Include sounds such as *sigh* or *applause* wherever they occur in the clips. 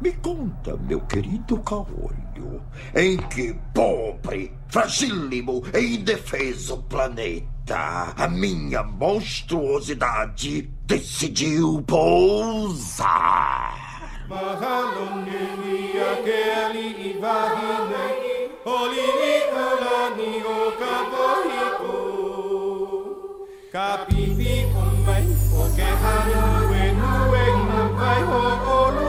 Me conta, meu querido caolho, em que pobre, fragílimo e indefeso planeta a minha monstruosidade decidiu pousar? Kapipi umbai, oke hanu wenu wenu vai ho olu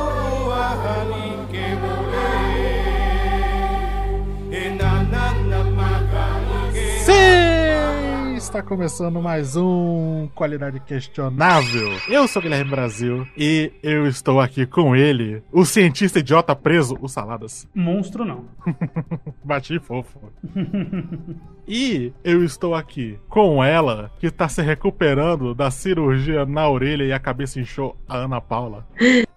Está começando mais um Qualidade Questionável. Eu sou o Guilherme Brasil e eu estou aqui com ele, o cientista idiota preso, o Saladas. *laughs* Monstro não. Bati fofo. E eu estou aqui com ela, que tá se recuperando da cirurgia na orelha e a cabeça inchou, a Ana Paula.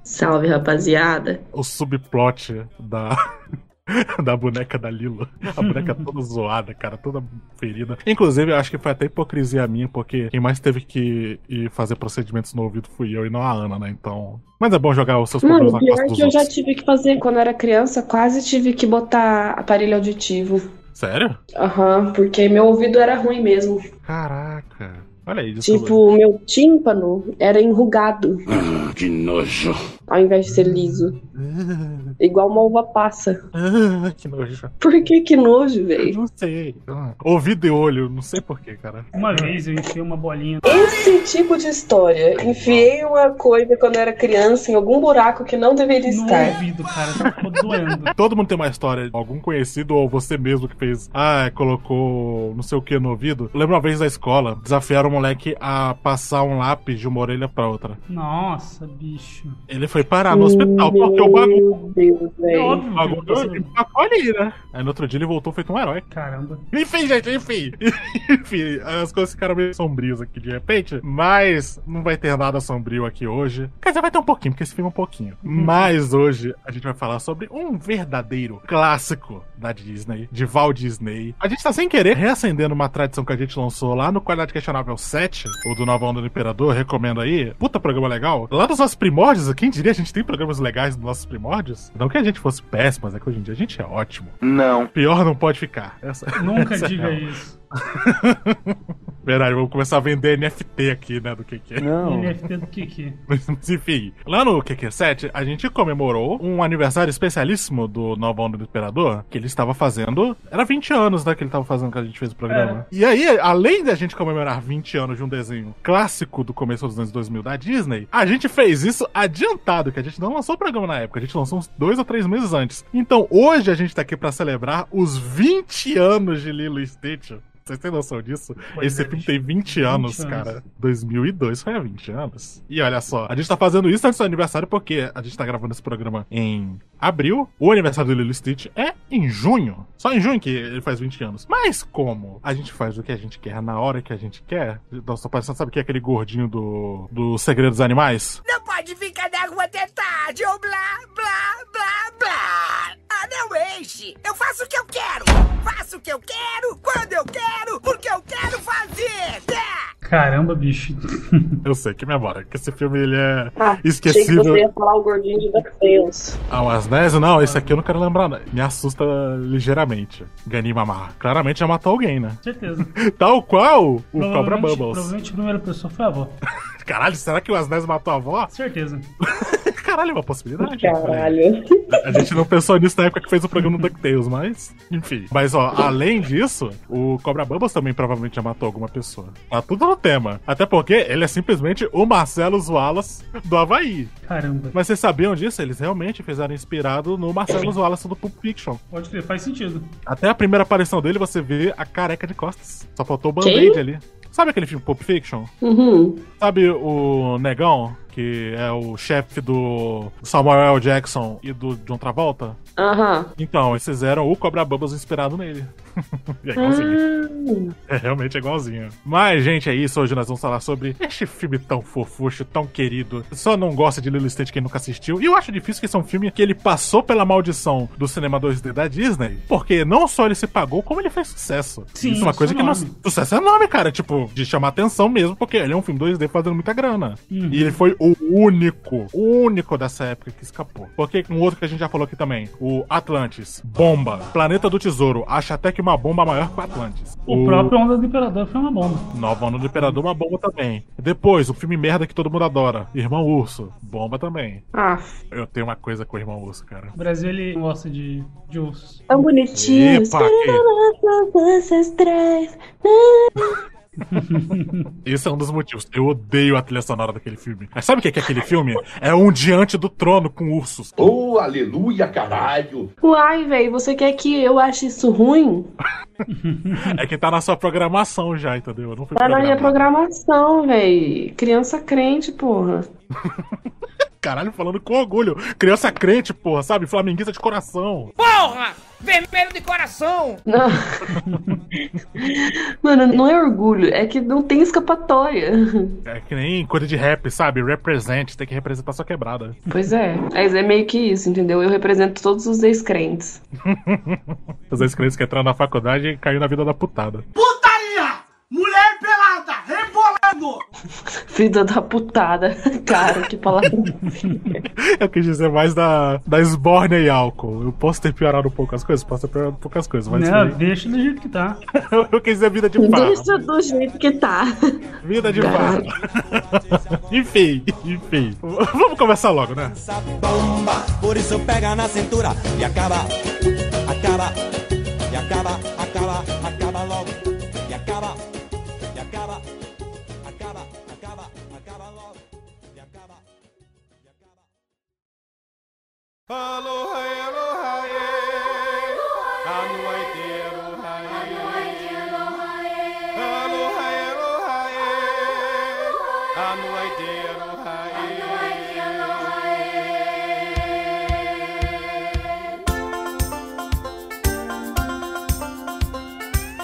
Salve, rapaziada. O subplot da. *laughs* *laughs* Da boneca da Lilo. A boneca *laughs* toda zoada, cara, toda ferida. Inclusive, eu acho que foi até hipocrisia minha, porque quem mais teve que ir fazer procedimentos no ouvido fui eu e não a Ana, né? Então. Mas é bom jogar os seus problemas Mano, na pior costa dos que eu já tive que fazer quando eu era criança, quase tive que botar aparelho auditivo. Sério? Aham, porque meu ouvido era ruim mesmo. Caraca. Olha aí, desculpa. Tipo, o meu tímpano era enrugado, Ah, que nojo. Ao invés de ser liso. *laughs* Igual uma uva passa. *laughs* Que nojo. Por que que nojo, velho? Não sei. Ouvido e olho, não sei porquê, cara. Uma vez eu enfiei uma bolinha. Esse tipo de história. Enfiei uma coisa quando eu era criança em algum buraco que não deveria No estar. ouvido, cara. Ficou doendo. *laughs* Todo mundo tem uma história, algum conhecido ou você mesmo que fez, ah, colocou não sei o que no ouvido. Eu lembro uma vez na escola, desafiaram o moleque a passar um lápis de uma orelha pra outra. Nossa, bicho. Ele foi parar no hospital porque o bagulho. Meu Deus, É óbvio O que bagulho empacou ali, né? Aí no outro dia ele voltou feito um herói. Caramba. Enfim, gente, enfim. *laughs* enfim, as coisas ficaram meio sombrias aqui de repente. Mas não vai ter nada sombrio aqui hoje. Quer dizer, vai ter um pouquinho, porque esse filme é um pouquinho. Mas hoje a gente vai falar sobre um verdadeiro clássico da Disney, de Walt Disney. A gente tá sem querer reacendendo uma tradição que a gente lançou lá no Qualidade Questionável 7, o do Nova Onda do Imperador, recomendo aí. Puta programa legal. Lá dos nossos primórdios, quem diria a gente tem programas legais nos nossos primórdios? Não que a gente fosse péssimo, mas é que hoje em dia a gente é ótimo. Não. Pior não pode ficar. Essa... Nunca *laughs* essa é diga real. isso. *laughs* Verdade, vamos começar a vender NFT aqui, né, do QQ. Não. NFT do Kiki. Mas *laughs* enfim, lá no QQ7, a gente comemorou um aniversário especialíssimo do Nova Onda do Imperador, que ele estava fazendo. Era 20 anos, né, que ele estava fazendo que a gente fez o programa. E aí, além da gente comemorar 20 anos de um desenho clássico do começo dos anos 2000 da Disney, a gente fez isso adiantado, que a gente não lançou o programa na época, a gente lançou uns dois ou três meses antes. Então, hoje a gente tá aqui pra celebrar os 20 anos de Lilo e Stitch. Vocês têm noção disso? Pois Esse é, filme tem 20 anos, 20 anos. cara. 2002 foi há 20 anos. E olha só, a gente tá fazendo isso antes do aniversário porque a gente tá gravando esse programa em abril. O aniversário do Lilo Stitch é em junho. Só em junho que ele faz 20 anos. Mas como a gente faz o que a gente quer na hora que a gente quer, nossa, parecendo, sabe que é aquele gordinho do, do Segredo dos Animais? Não pode ficar na rua até tarde, ou blá, blá, blá, blá. Ah, não enche. Eu faço o que eu quero. Faço o que eu quero, quando eu quero, porque eu quero fazer. Caramba, bicho. *laughs* Eu sei que memória, que esse filme ele é Ah, achei que você ia falar o gordinho de DuckTales. Ah, o Asnésio? Não, esse aqui eu não quero lembrar, não. Me assusta ligeiramente. Ganimamar. Claramente já matou alguém, né? Certeza. *laughs* Tal qual o Cobra Bubbles. Provavelmente a primeira pessoa foi a avó. *laughs* Caralho, será que o Asnésio matou a avó? Certeza. Caralho, é uma possibilidade. Caralho. A gente não pensou nisso na época que fez o programa do DuckTales, mas. Enfim. Mas, ó, além disso, o Cobra Bubbles também provavelmente já matou alguma pessoa. Tá tudo no tema. Até porque ele é simplesmente o Marcelo Wallace do Havaí. Caramba. Mas vocês sabiam disso? Eles realmente fizeram inspirado no Marcelo Wallace do Pulp Fiction. Pode crer, faz sentido. Até a primeira aparição dele, você vê a careca de costas. Só faltou o band-aid ali. Sabe aquele filme Pulp Fiction? Uhum. Sabe o Negão, que é o chefe do Samuel L. Jackson e do John Travolta? Aham. Então, eles fizeram o Cobra Bubbles inspirado nele. *laughs* é igualzinho. Ah, É realmente igualzinho. Mas, gente, é isso. Hoje nós vamos falar sobre este filme tão fofucho, tão querido. Só não gosta de Lilo e Stitch quem nunca assistiu. E eu acho difícil que esse é um filme que ele passou pela maldição do cinema 2D da Disney. Porque não só ele se pagou, como ele fez sucesso. Sim, isso é uma coisa que não... enorme. Sucesso é enorme, cara. Tipo, de chamar atenção mesmo, porque ele é um filme 2D fazendo muita grana. Uhum. E ele foi o único, o único dessa época que escapou. Porque um outro que a gente já falou aqui também, o Atlantis, bomba. Planeta do Tesouro, acha até que uma bomba maior que o Atlantis. O, próprio Onda do Imperador foi uma bomba. Nova Onda do Imperador, uma bomba também. Depois, o filme merda que todo mundo adora, Irmão Urso, bomba também. Ah, Eu tenho uma coisa com o Irmão Urso, cara. O Brasil, ele gosta de, de ursos. tão bonitinho. Epa, que- Nossos ancestrais. *laughs* Esse é um dos motivos. Eu odeio a trilha sonora daquele filme. Mas sabe o que é aquele filme? É um diante do trono com ursos. Oh, aleluia, caralho! Uai, velho, você quer que eu ache isso ruim? É que tá na sua programação já, entendeu? Eu não fui Tá na minha programação, velho. Criança crente, porra. *laughs* Caralho, falando com orgulho. Criança crente, porra, sabe? Flamenguista de coração. Porra! Vermelho de coração! Não. *laughs* Mano, não é orgulho, é que não tem escapatória. É que nem coisa de rap, sabe? Represent, tem que representar sua quebrada. Pois é, mas é meio que isso, entendeu? Eu represento todos os ex-crentes. *laughs* Os ex-crentes que entraram na faculdade e caiu na vida da putada. Putaria! Mulher pelada, rebolando! *laughs* Filha da putada. *laughs* Cara, que palavra. *laughs* Eu quis dizer mais da, da esbórnia e álcool. Eu posso ter piorado um pouco as coisas, posso ter piorado um pouco as coisas, mas Não, deixa do jeito que tá. eu quis dizer vida de farra. Deixa do jeito que tá. Vida de farra. enfim, enfim. Vamos começar logo, né? essa bomba. Por isso pega na cintura e acaba, acaba, e acaba, acaba,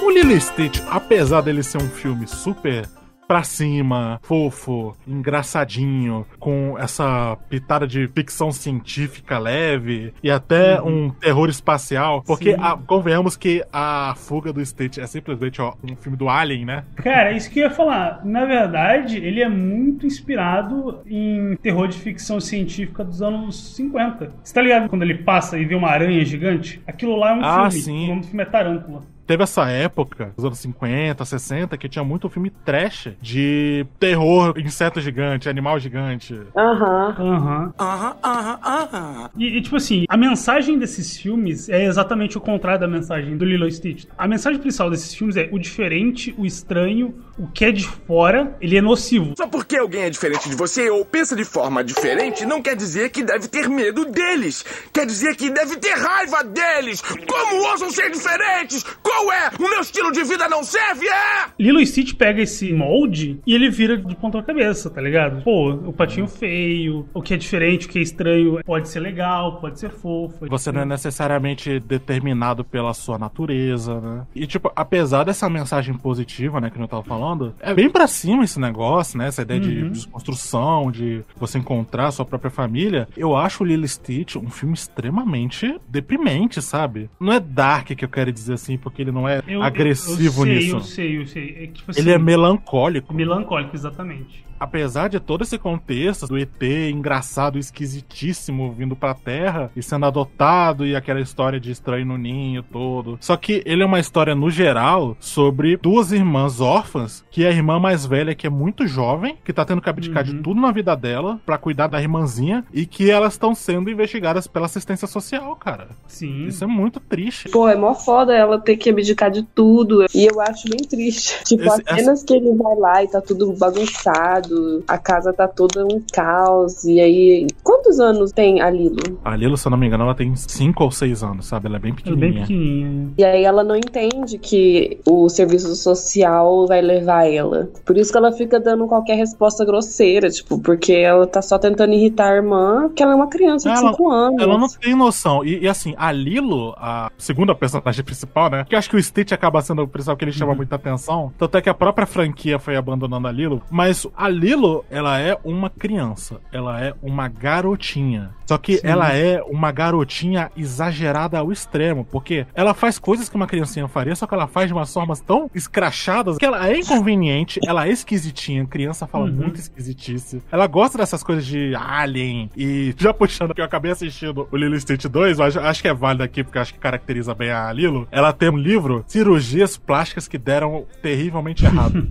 O Lilo Stitch, apesar dele ser um filme super pra cima, fofo, engraçadinho, com essa pitada de ficção científica leve e até um terror espacial, porque a- convenhamos que a fuga do Stitch é simplesmente ó, um filme do Alien, né? Cara, isso que eu ia falar. Na verdade, ele é muito inspirado em terror de ficção científica dos anos 50. Você tá ligado quando ele passa e vê uma aranha gigante? Aquilo lá é um Ah, filme. sim. O nome do filme é Tarântula. Teve essa época, dos anos 50, 60, que tinha muito filme trash de terror, inseto gigante, animal gigante. Aham. Aham. Aham, aham, aham. E, tipo assim, a mensagem desses filmes é exatamente o contrário da mensagem do Lilo Stitch. A mensagem principal desses filmes é o diferente, o estranho, o que é de fora, ele é nocivo. Só porque alguém é diferente de você ou pensa de forma diferente, não quer dizer que deve ter medo deles. Quer dizer que deve ter raiva deles. Como ousam ser diferentes? Qual é? O meu estilo de vida não serve, é? Lilo e Stitch pega esse molde e ele vira de ponta cabeça, tá ligado? Pô, o patinho feio, o que é diferente, o que é estranho, pode ser legal, pode ser fofo. Você não é necessariamente determinado pela sua natureza, né? E, tipo, apesar dessa mensagem positiva, né, que eu tava falando, é bem pra cima esse negócio, né? Essa ideia de desconstrução, de você encontrar a sua própria família. Eu acho o Lilo Stitch um filme extremamente deprimente, sabe? Não é dark que eu quero dizer assim, porque ele não é Eu- agressivo eu, eu sei, nisso. Eu sei, eu sei. É, tipo assim, Ele é melancólico. melancólico, exatamente. Apesar de todo esse contexto do ET engraçado, esquisitíssimo vindo pra Terra e sendo adotado e aquela história de estranho no ninho todo. Só que ele é uma história no geral sobre duas irmãs órfãs, que a irmã mais velha que é muito jovem, que tá tendo que abdicar de tudo na vida dela pra cuidar da irmãzinha e que elas estão sendo investigadas pela assistência social, cara. Sim. Isso é muito triste. Pô, é mó foda ela ter que abdicar de tudo. E eu acho bem triste. Tipo, Esse- as cenas que ele vai lá e tá tudo bagunçado, a casa tá toda um caos. E aí. Quantos anos tem a Lilo? A Lilo, se eu não me engano, ela tem 5 ou 6 anos, sabe? Ela é bem É pequenininha. bem pequenininha. E aí ela não entende que o serviço social vai levar ela. Por isso que ela fica dando qualquer resposta grosseira, tipo, porque ela tá só tentando irritar a irmã, porque ela é uma criança de Ela- 5 anos. Ela não tem noção. E, e, assim, a Lilo, a segunda personagem principal, né? Que eu acho que o Stitch acaba sendo o principal que ele chama muita atenção. Tanto é que a própria franquia foi abandonando a Lilo. Mas a Lilo, ela é uma criança. Ela é uma garotinha. Só que ela é uma garotinha exagerada ao extremo, porque ela faz coisas que uma criancinha faria, só que ela faz de umas formas tão escrachadas que ela é inconveniente, ela é esquisitinha. Criança fala muito esquisitice. Ela gosta dessas coisas de alien e *laughs* já puxando que eu acabei assistindo o Lilo Stitch 2, eu acho, acho que é válido aqui porque acho que caracteriza bem a Lilo. Ela tem um livro Cirurgias Plásticas que deram terrivelmente errado. *laughs*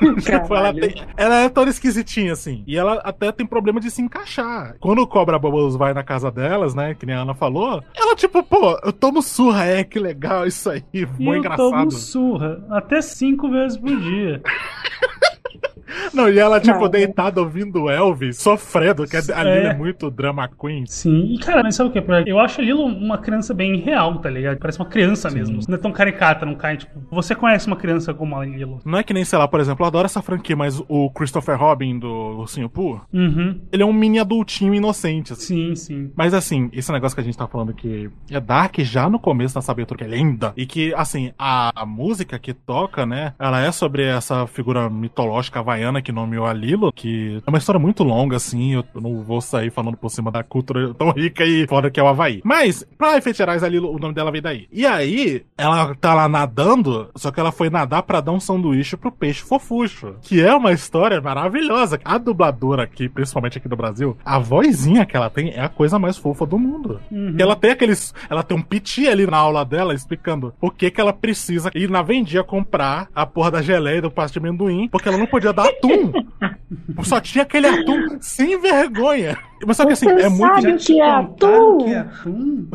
*laughs* tipo, ela, tem- ela é toda esquisitinha, assim. E ela até tem problema de se encaixar. Quando o Cobra Bubbles vai na casa delas, né? Que nem a Ana falou, ela, tipo, pô, eu tomo surra, é, que legal isso aí. E Mó eu engraçado. tomo surra até cinco vezes por dia. *laughs* Não, e ela, tipo, Não. deitada ouvindo Elvis, sofrendo, que a É. Lilo é muito drama queen. Sim, e cara, mas sabe o que? Eu acho a Lilo uma criança bem real, tá ligado? Parece uma criança mesmo. Não é tão caricata, não cai, tipo. Você conhece uma criança como a Lilo? Não é que nem, sei lá, por exemplo, eu adoro essa franquia, mas o Christopher Robin do Ursinho Pooh, Uhum. ele é um mini adultinho inocente, Sim, assim. sim. Mas assim, esse negócio que a gente tá falando que é Dark já no começo da abertura, que é linda. E que, assim, a, a música que toca, né? Ela é sobre essa figura mitológica que nomeou a Lilo, que é uma história muito longa, assim. Eu não vou sair falando por cima da cultura tão rica e foda que é o Havaí. Mas, pra efeitos gerais, a Lilo, o nome dela veio daí. E aí, ela tá lá nadando, só que ela foi nadar pra dar um sanduíche pro peixe fofucho. Que é uma história maravilhosa. A dubladora aqui, principalmente aqui do Brasil, a vozinha que ela tem é a coisa mais fofa do mundo. Uhum. Ela tem aqueles. Ela tem um piti ali na aula dela explicando o que que ela precisa ir na vendia comprar a porra da geleia e do pasto de amendoim, porque ela não podia dar atum. Só tinha aquele atum sem vergonha. Mas só que assim, Você é muito. sabe o que é atum? que é atum?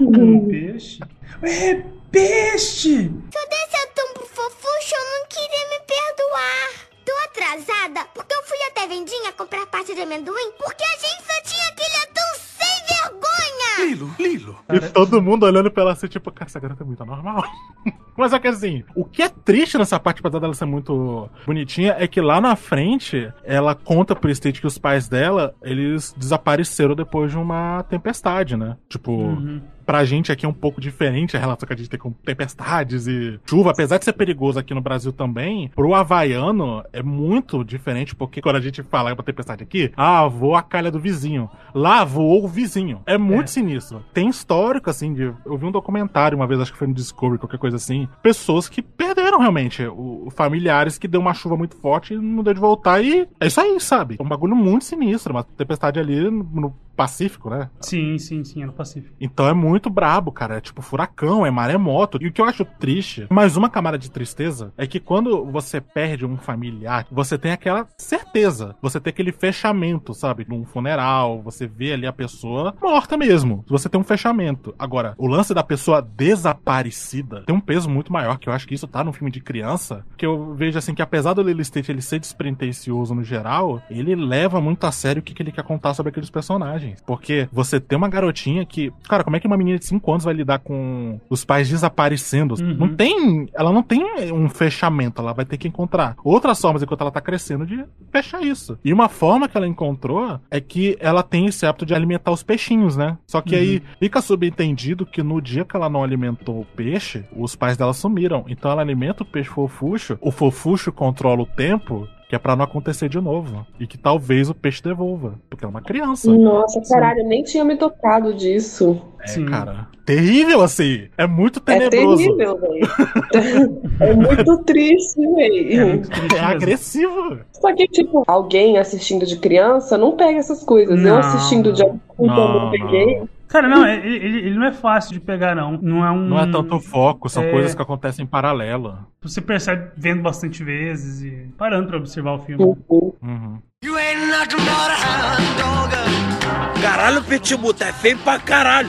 um peixe? É peixe! Desse atum pro fofuxo, eu não queria me perdoar. Tô atrasada porque eu fui até a vendinha comprar parte de amendoim porque a gente só tinha aquele atum sem vergonha. Lilo, Lilo. E todo mundo olhando pra ela assim, tipo, cara, essa garota é muito anormal. *laughs* Mas é que assim, o que é triste nessa parte, apesar dela ser muito bonitinha, é que lá na frente, ela conta pro Stitch que os pais dela, eles desapareceram depois de uma tempestade, né? Tipo, Uhum. Pra gente aqui é um pouco diferente a relação que a gente tem com tempestades e chuva, apesar de ser perigoso aqui no Brasil também, pro havaiano é muito diferente, porque quando a gente fala uma tempestade aqui, ah, voou a calha do vizinho. Lá voou o vizinho. É muito É. sinistro. Tem histórico, assim, de. Eu vi um documentário uma vez, acho que foi no Discovery, qualquer coisa assim. Pessoas que perderam realmente. O, familiares que deu uma chuva muito forte e não deu de voltar. E é isso aí, sabe? É um bagulho muito sinistro. Uma tempestade ali no Pacífico, né? Sim, sim, sim, é no Pacífico. Então é muito brabo, cara. É tipo furacão, é maremoto. E o que eu acho triste, mais uma camada de tristeza, é que quando você perde um familiar, você tem aquela certeza. Você tem aquele fechamento, sabe? Num funeral, você vê ali a pessoa morta mesmo. Você tem um fechamento. Agora, o lance da pessoa desaparecida tem um peso muito maior, que eu acho que isso tá no filme de criança. Que eu vejo assim que apesar do Lilo Stitch ele ser despretensioso no geral, ele leva muito a sério o que, que ele quer contar sobre aqueles personagens. Porque você tem uma garotinha que. Cara, como é que uma menina de 5 anos vai lidar com os pais desaparecendo? Uhum. Não tem. Ela não tem um fechamento, ela vai ter que encontrar outras formas enquanto ela tá crescendo de fechar isso. E uma forma que ela encontrou é que ela tem esse hábito de alimentar os peixinhos, né? Só que aí fica subentendido que no dia que ela não alimentou o peixe, os pais dela sumiram. Então ela alimenta o peixe fofucho, o fofucho controla o tempo. Que é pra não acontecer de novo. E que talvez o peixe devolva. Porque é uma criança. Nossa, caralho, eu nem tinha me tocado disso. É, Sim. cara. Terrível assim. É muito É tenebroso. terrível, velho. *laughs* é muito triste, É velho. muito triste É mesmo. agressivo. Só que, tipo, alguém assistindo de criança não pega essas coisas. Não, eu assistindo de adulto não, não peguei. Cara, não, é- ele, ele- não é fácil de pegar, não. Não é um. Não é tanto foco, são É. coisas que acontecem em paralelo. Você percebe vendo bastante vezes e parando pra observar o filme. Uhum. Caralho, Pitbull, tá feio pra caralho.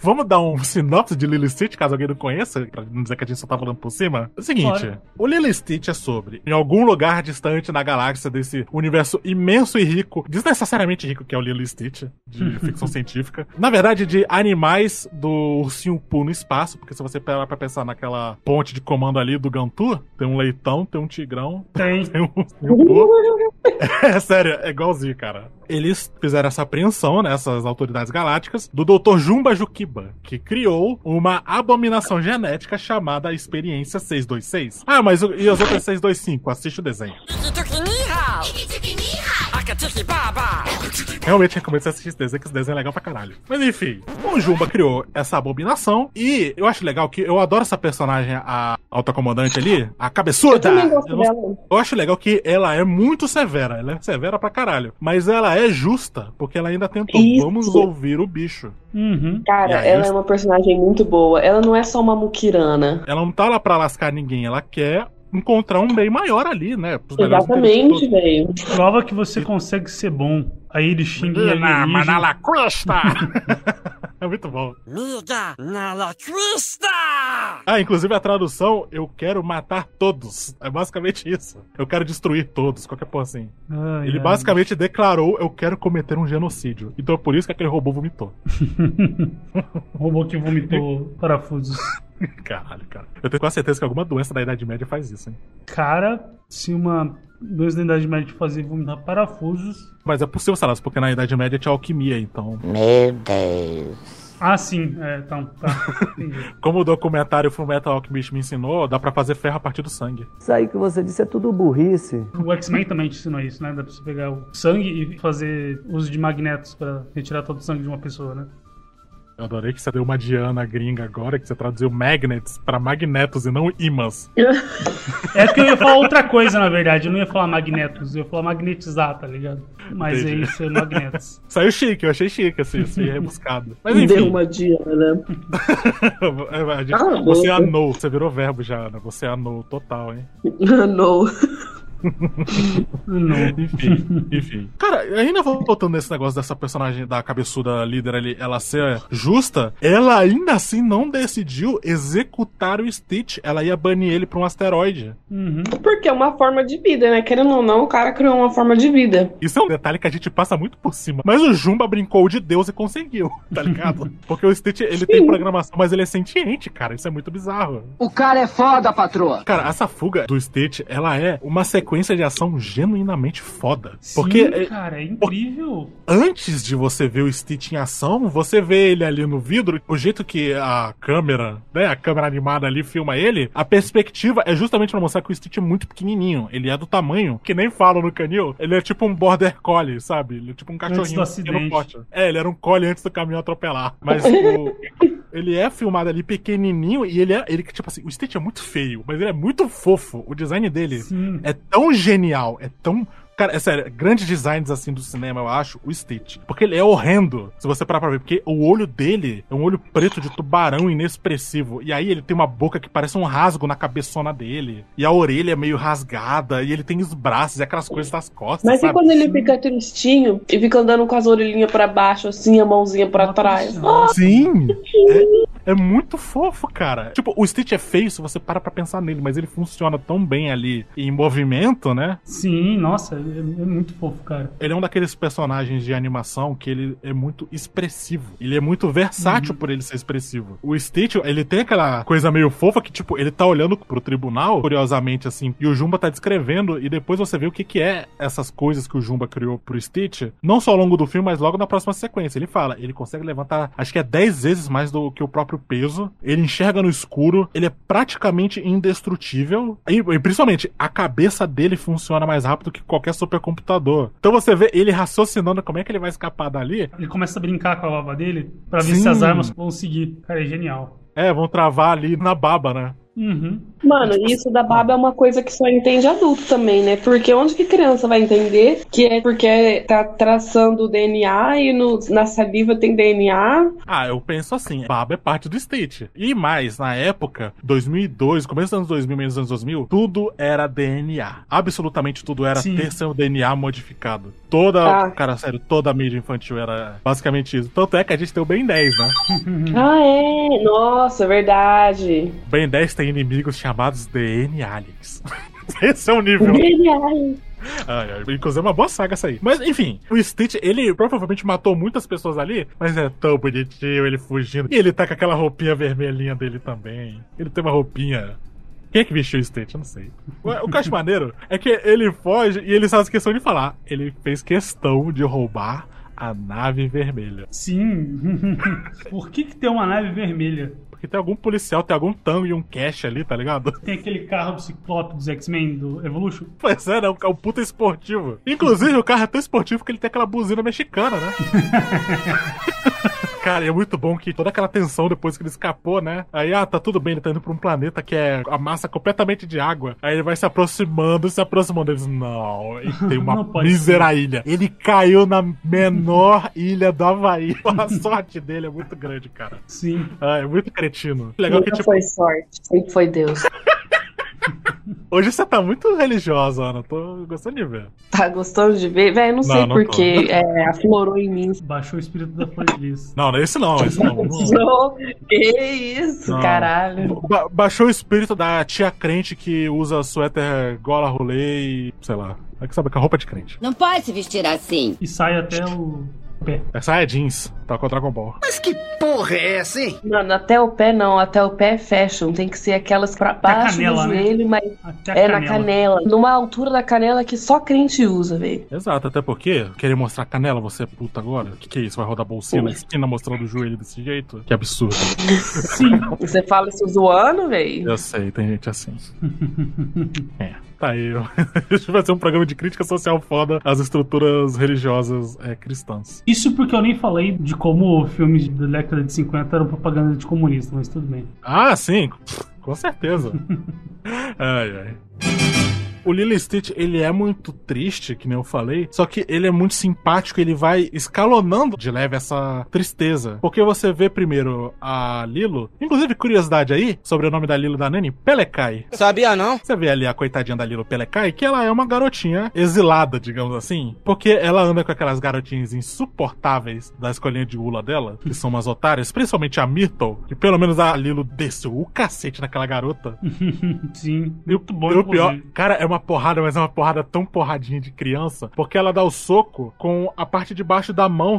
Vamos dar um *laughs* sinopse de Lilo e Stitch, caso alguém não conheça, pra não dizer que a gente só tá falando por cima? É o seguinte, Bora. o Lilo e Stitch é sobre, em algum lugar distante na galáxia desse universo imenso e rico, desnecessariamente rico que é o Lilo e Stitch, de *laughs* ficção científica. Na verdade, de animais do ursinho Poo no espaço, porque se você parar pra pensar naquela ponte de comando ali do Gantu, tem um leitão, tem um tigrão, Tem. *laughs* tem um ursinho Poo. É sério, é igualzinho, cara. Eles fizeram essa apreensão, né, essas autoridades galácticas, do Dr. Jumba que criou uma abominação genética chamada Experiência 626. Ah, mas e as outras 625? Assiste o desenho. Realmente recomendo você assistir esse desenho, que esse desenho é legal pra caralho. Mas enfim, o Jumba criou essa abominação e eu acho legal que eu adoro essa personagem, a alta comandante ali, a cabeçuda. Eu também gosto Eu não- dela. eu acho legal que ela é muito severa, ela é severa pra caralho. Mas ela é justa, porque ela ainda tentou, Isso. vamos ouvir o bicho. Uhum. Cara, aí, ela eu- é uma personagem muito boa. Ela não é só uma muquirana. Ela não tá lá pra lascar ninguém, ela quer encontrar um bem maior ali, né? Exatamente, velho. Prova que você consegue ser bom. Aí ele xinga todos. e Na alienígena. Manala Costa! *laughs* é muito bom. Miga na la crista! Ah, inclusive a tradução, eu quero matar todos. É basicamente isso. Eu quero destruir todos, qualquer porra assim. Ai, Ele ai. basicamente declarou, eu quero cometer um genocídio. Então é por isso que aquele robô vomitou. O *laughs* robô que vomitou *laughs* parafusos. *laughs* Caralho, cara. Eu tenho quase certeza que alguma doença da Idade Média faz isso, hein? Cara, se uma doença da Idade Média fazer vomitar parafusos. Mas é possível, Salas, porque na Idade Média tinha alquimia, então. Meu Deus. Ah, sim, é, então, tá. *laughs* Como o documentário Fullmetal Alchemist me ensinou, dá pra fazer ferro a partir do sangue. Isso aí que você disse é tudo burrice. O X-Men também te ensinou isso, né? Dá pra você pegar o sangue e fazer uso de magnetos pra retirar todo o sangue de uma pessoa, né? Eu adorei que você deu uma Diana gringa agora, que você traduziu magnets pra magnetos e não imãs. É porque eu ia falar outra coisa, na verdade. Eu não ia falar magnetos, eu ia falar magnetizar, tá ligado? Mas Entendi. é isso, é magnetos. *laughs* Saiu chique, eu achei chique, assim, assim, *laughs* rebuscado. Mas Deu enfim, uma Diana. *laughs* É, a gente- Ah, você anou, você virou verbo já, Ana. Você anou total, hein? não. Não. Enfim, enfim. Cara, ainda voltando nesse negócio dessa personagem da cabeçuda líder ali, ela ser justa, ela ainda assim não decidiu executar o Stitch. Ela ia banir ele pra um asteroide. Uhum. Porque é uma forma de vida, né? Querendo ou não, o cara criou uma forma de vida. Isso é um detalhe que a gente passa muito por cima. Mas o Jumba brincou de Deus e conseguiu, *laughs* tá ligado? Porque o Stitch, ele tem programação, mas ele é sentiente, cara. Isso é muito bizarro. O cara é foda, patroa. Cara, essa fuga do Stitch, ela é uma sequência de ação genuinamente foda. Porque Sim, é, cara, é incrível. antes de você ver o Stitch em ação, você vê ele ali no vidro, o jeito que a câmera, né, a câmera animada ali filma ele, a perspectiva é justamente pra mostrar que o Stitch é muito pequenininho. Ele é do tamanho, que nem falam no canil, ele é tipo um border collie, sabe? Ele é tipo um cachorrinho do pequeno acidente. É, ele era um collie antes do caminhão atropelar. Mas *laughs* o... Ele é filmado ali pequenininho e ele é, ele tipo assim, o Stitch é muito feio, mas ele é muito fofo. O design dele Sim. é tão genial, é tão. Cara, é sério, grandes designs assim do cinema, eu acho, o Stitch. Porque ele é horrendo, se você parar pra ver. Porque o olho dele é um olho preto de tubarão inexpressivo. E aí ele tem uma boca que parece um rasgo na cabeçona dele. E a orelha é meio rasgada. E ele tem os braços e aquelas coisas das costas. Mas e sabe? quando ele fica tristinho e fica andando com as orelhinhas pra baixo, assim, a mãozinha pra trás? Ah, Sim! É, é muito fofo, cara. Tipo, o Stitch é feio se você para pra pensar nele, mas ele funciona tão bem ali em movimento, né? Sim, nossa, é, é muito fofo, cara. Ele é um daqueles personagens de animação que ele é muito expressivo. Ele é muito versátil por ele ser expressivo. O Stitch, ele tem aquela coisa meio fofa que, tipo, ele tá olhando pro tribunal, curiosamente, assim, e o Jumba tá descrevendo, e depois você vê o que que é essas coisas que o Jumba criou pro Stitch, não só ao longo do filme, mas logo na próxima sequência. Ele fala, ele consegue levantar, acho que é 10 vezes mais do que o próprio peso, ele enxerga no escuro, ele é praticamente indestrutível, e, e principalmente, a cabeça dele funciona mais rápido que qualquer supercomputador. Então você vê ele raciocinando como é que ele vai escapar dali. Ele começa a brincar com a baba dele pra ver Sim. se as armas vão seguir. Cara, é genial. É, vão travar ali na baba, né? Uhum. Mano, isso da baba é uma coisa que só entende adulto também, né? Porque onde que criança vai entender que é porque tá traçando o DNA e no, na saliva tem DNA? Ah, eu penso assim, Baba é parte do Stitch. E mais, na época, 2002, começo dos anos 2000, meio dos anos 2000, tudo era DNA. Absolutamente tudo era Sim. ter seu DNA modificado. Toda, Ah. cara, sério, toda a mídia infantil era basicamente isso. Tanto é que a gente tem o Ben 10, né? Ah, é? Nossa, verdade. O Ben 10 tem inimigos chamados DNA Aliens. *laughs* Esse é o nível. DNA. Ai, ai, inclusive é uma boa saga essa aí. Mas, enfim, o Stitch, ele provavelmente matou muitas pessoas ali, mas é tão bonitinho ele fugindo. E ele tá com aquela roupinha vermelhinha dele também. Ele tem uma roupinha. Quem é que vestiu o Stitch? Eu não sei. O, o que eu acho maneiro é que ele foge e ele faz questão de falar. Ele fez questão de roubar a nave vermelha. Sim. *laughs* Por que, que tem uma nave vermelha? Que tem algum policial, tem algum tango e um cash ali, tá ligado? *laughs* Tem aquele carro do Ciclope dos X-Men do Evolution. Pois é, né? É um puta esportivo. Inclusive, o carro é tão esportivo que ele tem aquela buzina mexicana, né? *laughs* Cara, e é muito bom que toda aquela tensão depois que ele escapou, né? Aí, ah, tá tudo bem, ele tá indo pra um planeta que é a massa completamente de água. Aí ele vai se aproximando, se aproximando. Eles, não, ele tem *laughs* uma mísera ilha. Ele caiu na menor *laughs* ilha do Havaí. *laughs* A sorte dele é muito grande, cara. Sim. Ah, é muito cretino. Legal que, tipo, foi sorte, sempre foi Deus. Hoje você tá muito religiosa, Ana. Tô gostando de ver. Tá gostando de ver? Véi, não sei Não, não tô. porque é, aflorou em mim. Baixou o espírito da flor de lis. Não, esse não, esse não. Não. Não, que isso, Não. caralho. Ba- baixou o espírito da tia crente que usa suéter gola rolê e. sei lá. É que sabe que a roupa é de crente. Não pode se vestir assim. E sai até o pé. Essa é jeans, tá com o Dragon Ball. Mas que porra é essa, hein? Mano, até o pé não, até o pé é fashion. Tem que ser aquelas pra baixo canela, do né? joelho, mas Até a é na canela. canela. Numa altura da canela que só crente usa, velho. Exato, até porque querer mostrar canela, você é puta agora? O que, que é isso? Vai rodar bolsinha na esquina mostrando o joelho desse jeito? Que absurdo. Sim. *laughs* Você fala isso zoando, velho? Eu sei, tem gente assim. *laughs* É. Tá aí. Gente *laughs* vai ser um programa de crítica social foda às estruturas religiosas é, cristãs. Isso porque eu nem falei de como filmes da década de 50 eram propaganda de comunista, mas tudo bem. Ah, sim, com certeza. *laughs* ai, ai. O Lilo e Stitch, ele é muito triste, que nem eu falei, só que ele é muito simpático, ele vai escalonando de leve essa tristeza. Porque você vê primeiro a Lilo, inclusive curiosidade aí, sobre o nome da Lilo da Nani, Pelecai. Sabia não? Você vê ali a coitadinha da Lilo Pelecai, que ela é uma garotinha exilada, digamos assim, porque ela anda com aquelas garotinhas insuportáveis da escolinha de Ula dela, que são umas otárias, principalmente a Myrtle, que pelo menos a Lilo desceu o cacete naquela garota. *laughs* Sim. E o, bom, e o pior, cara, é uma porrada, mas é uma porrada tão porradinha de criança, porque ela dá o soco com a parte de baixo da mão.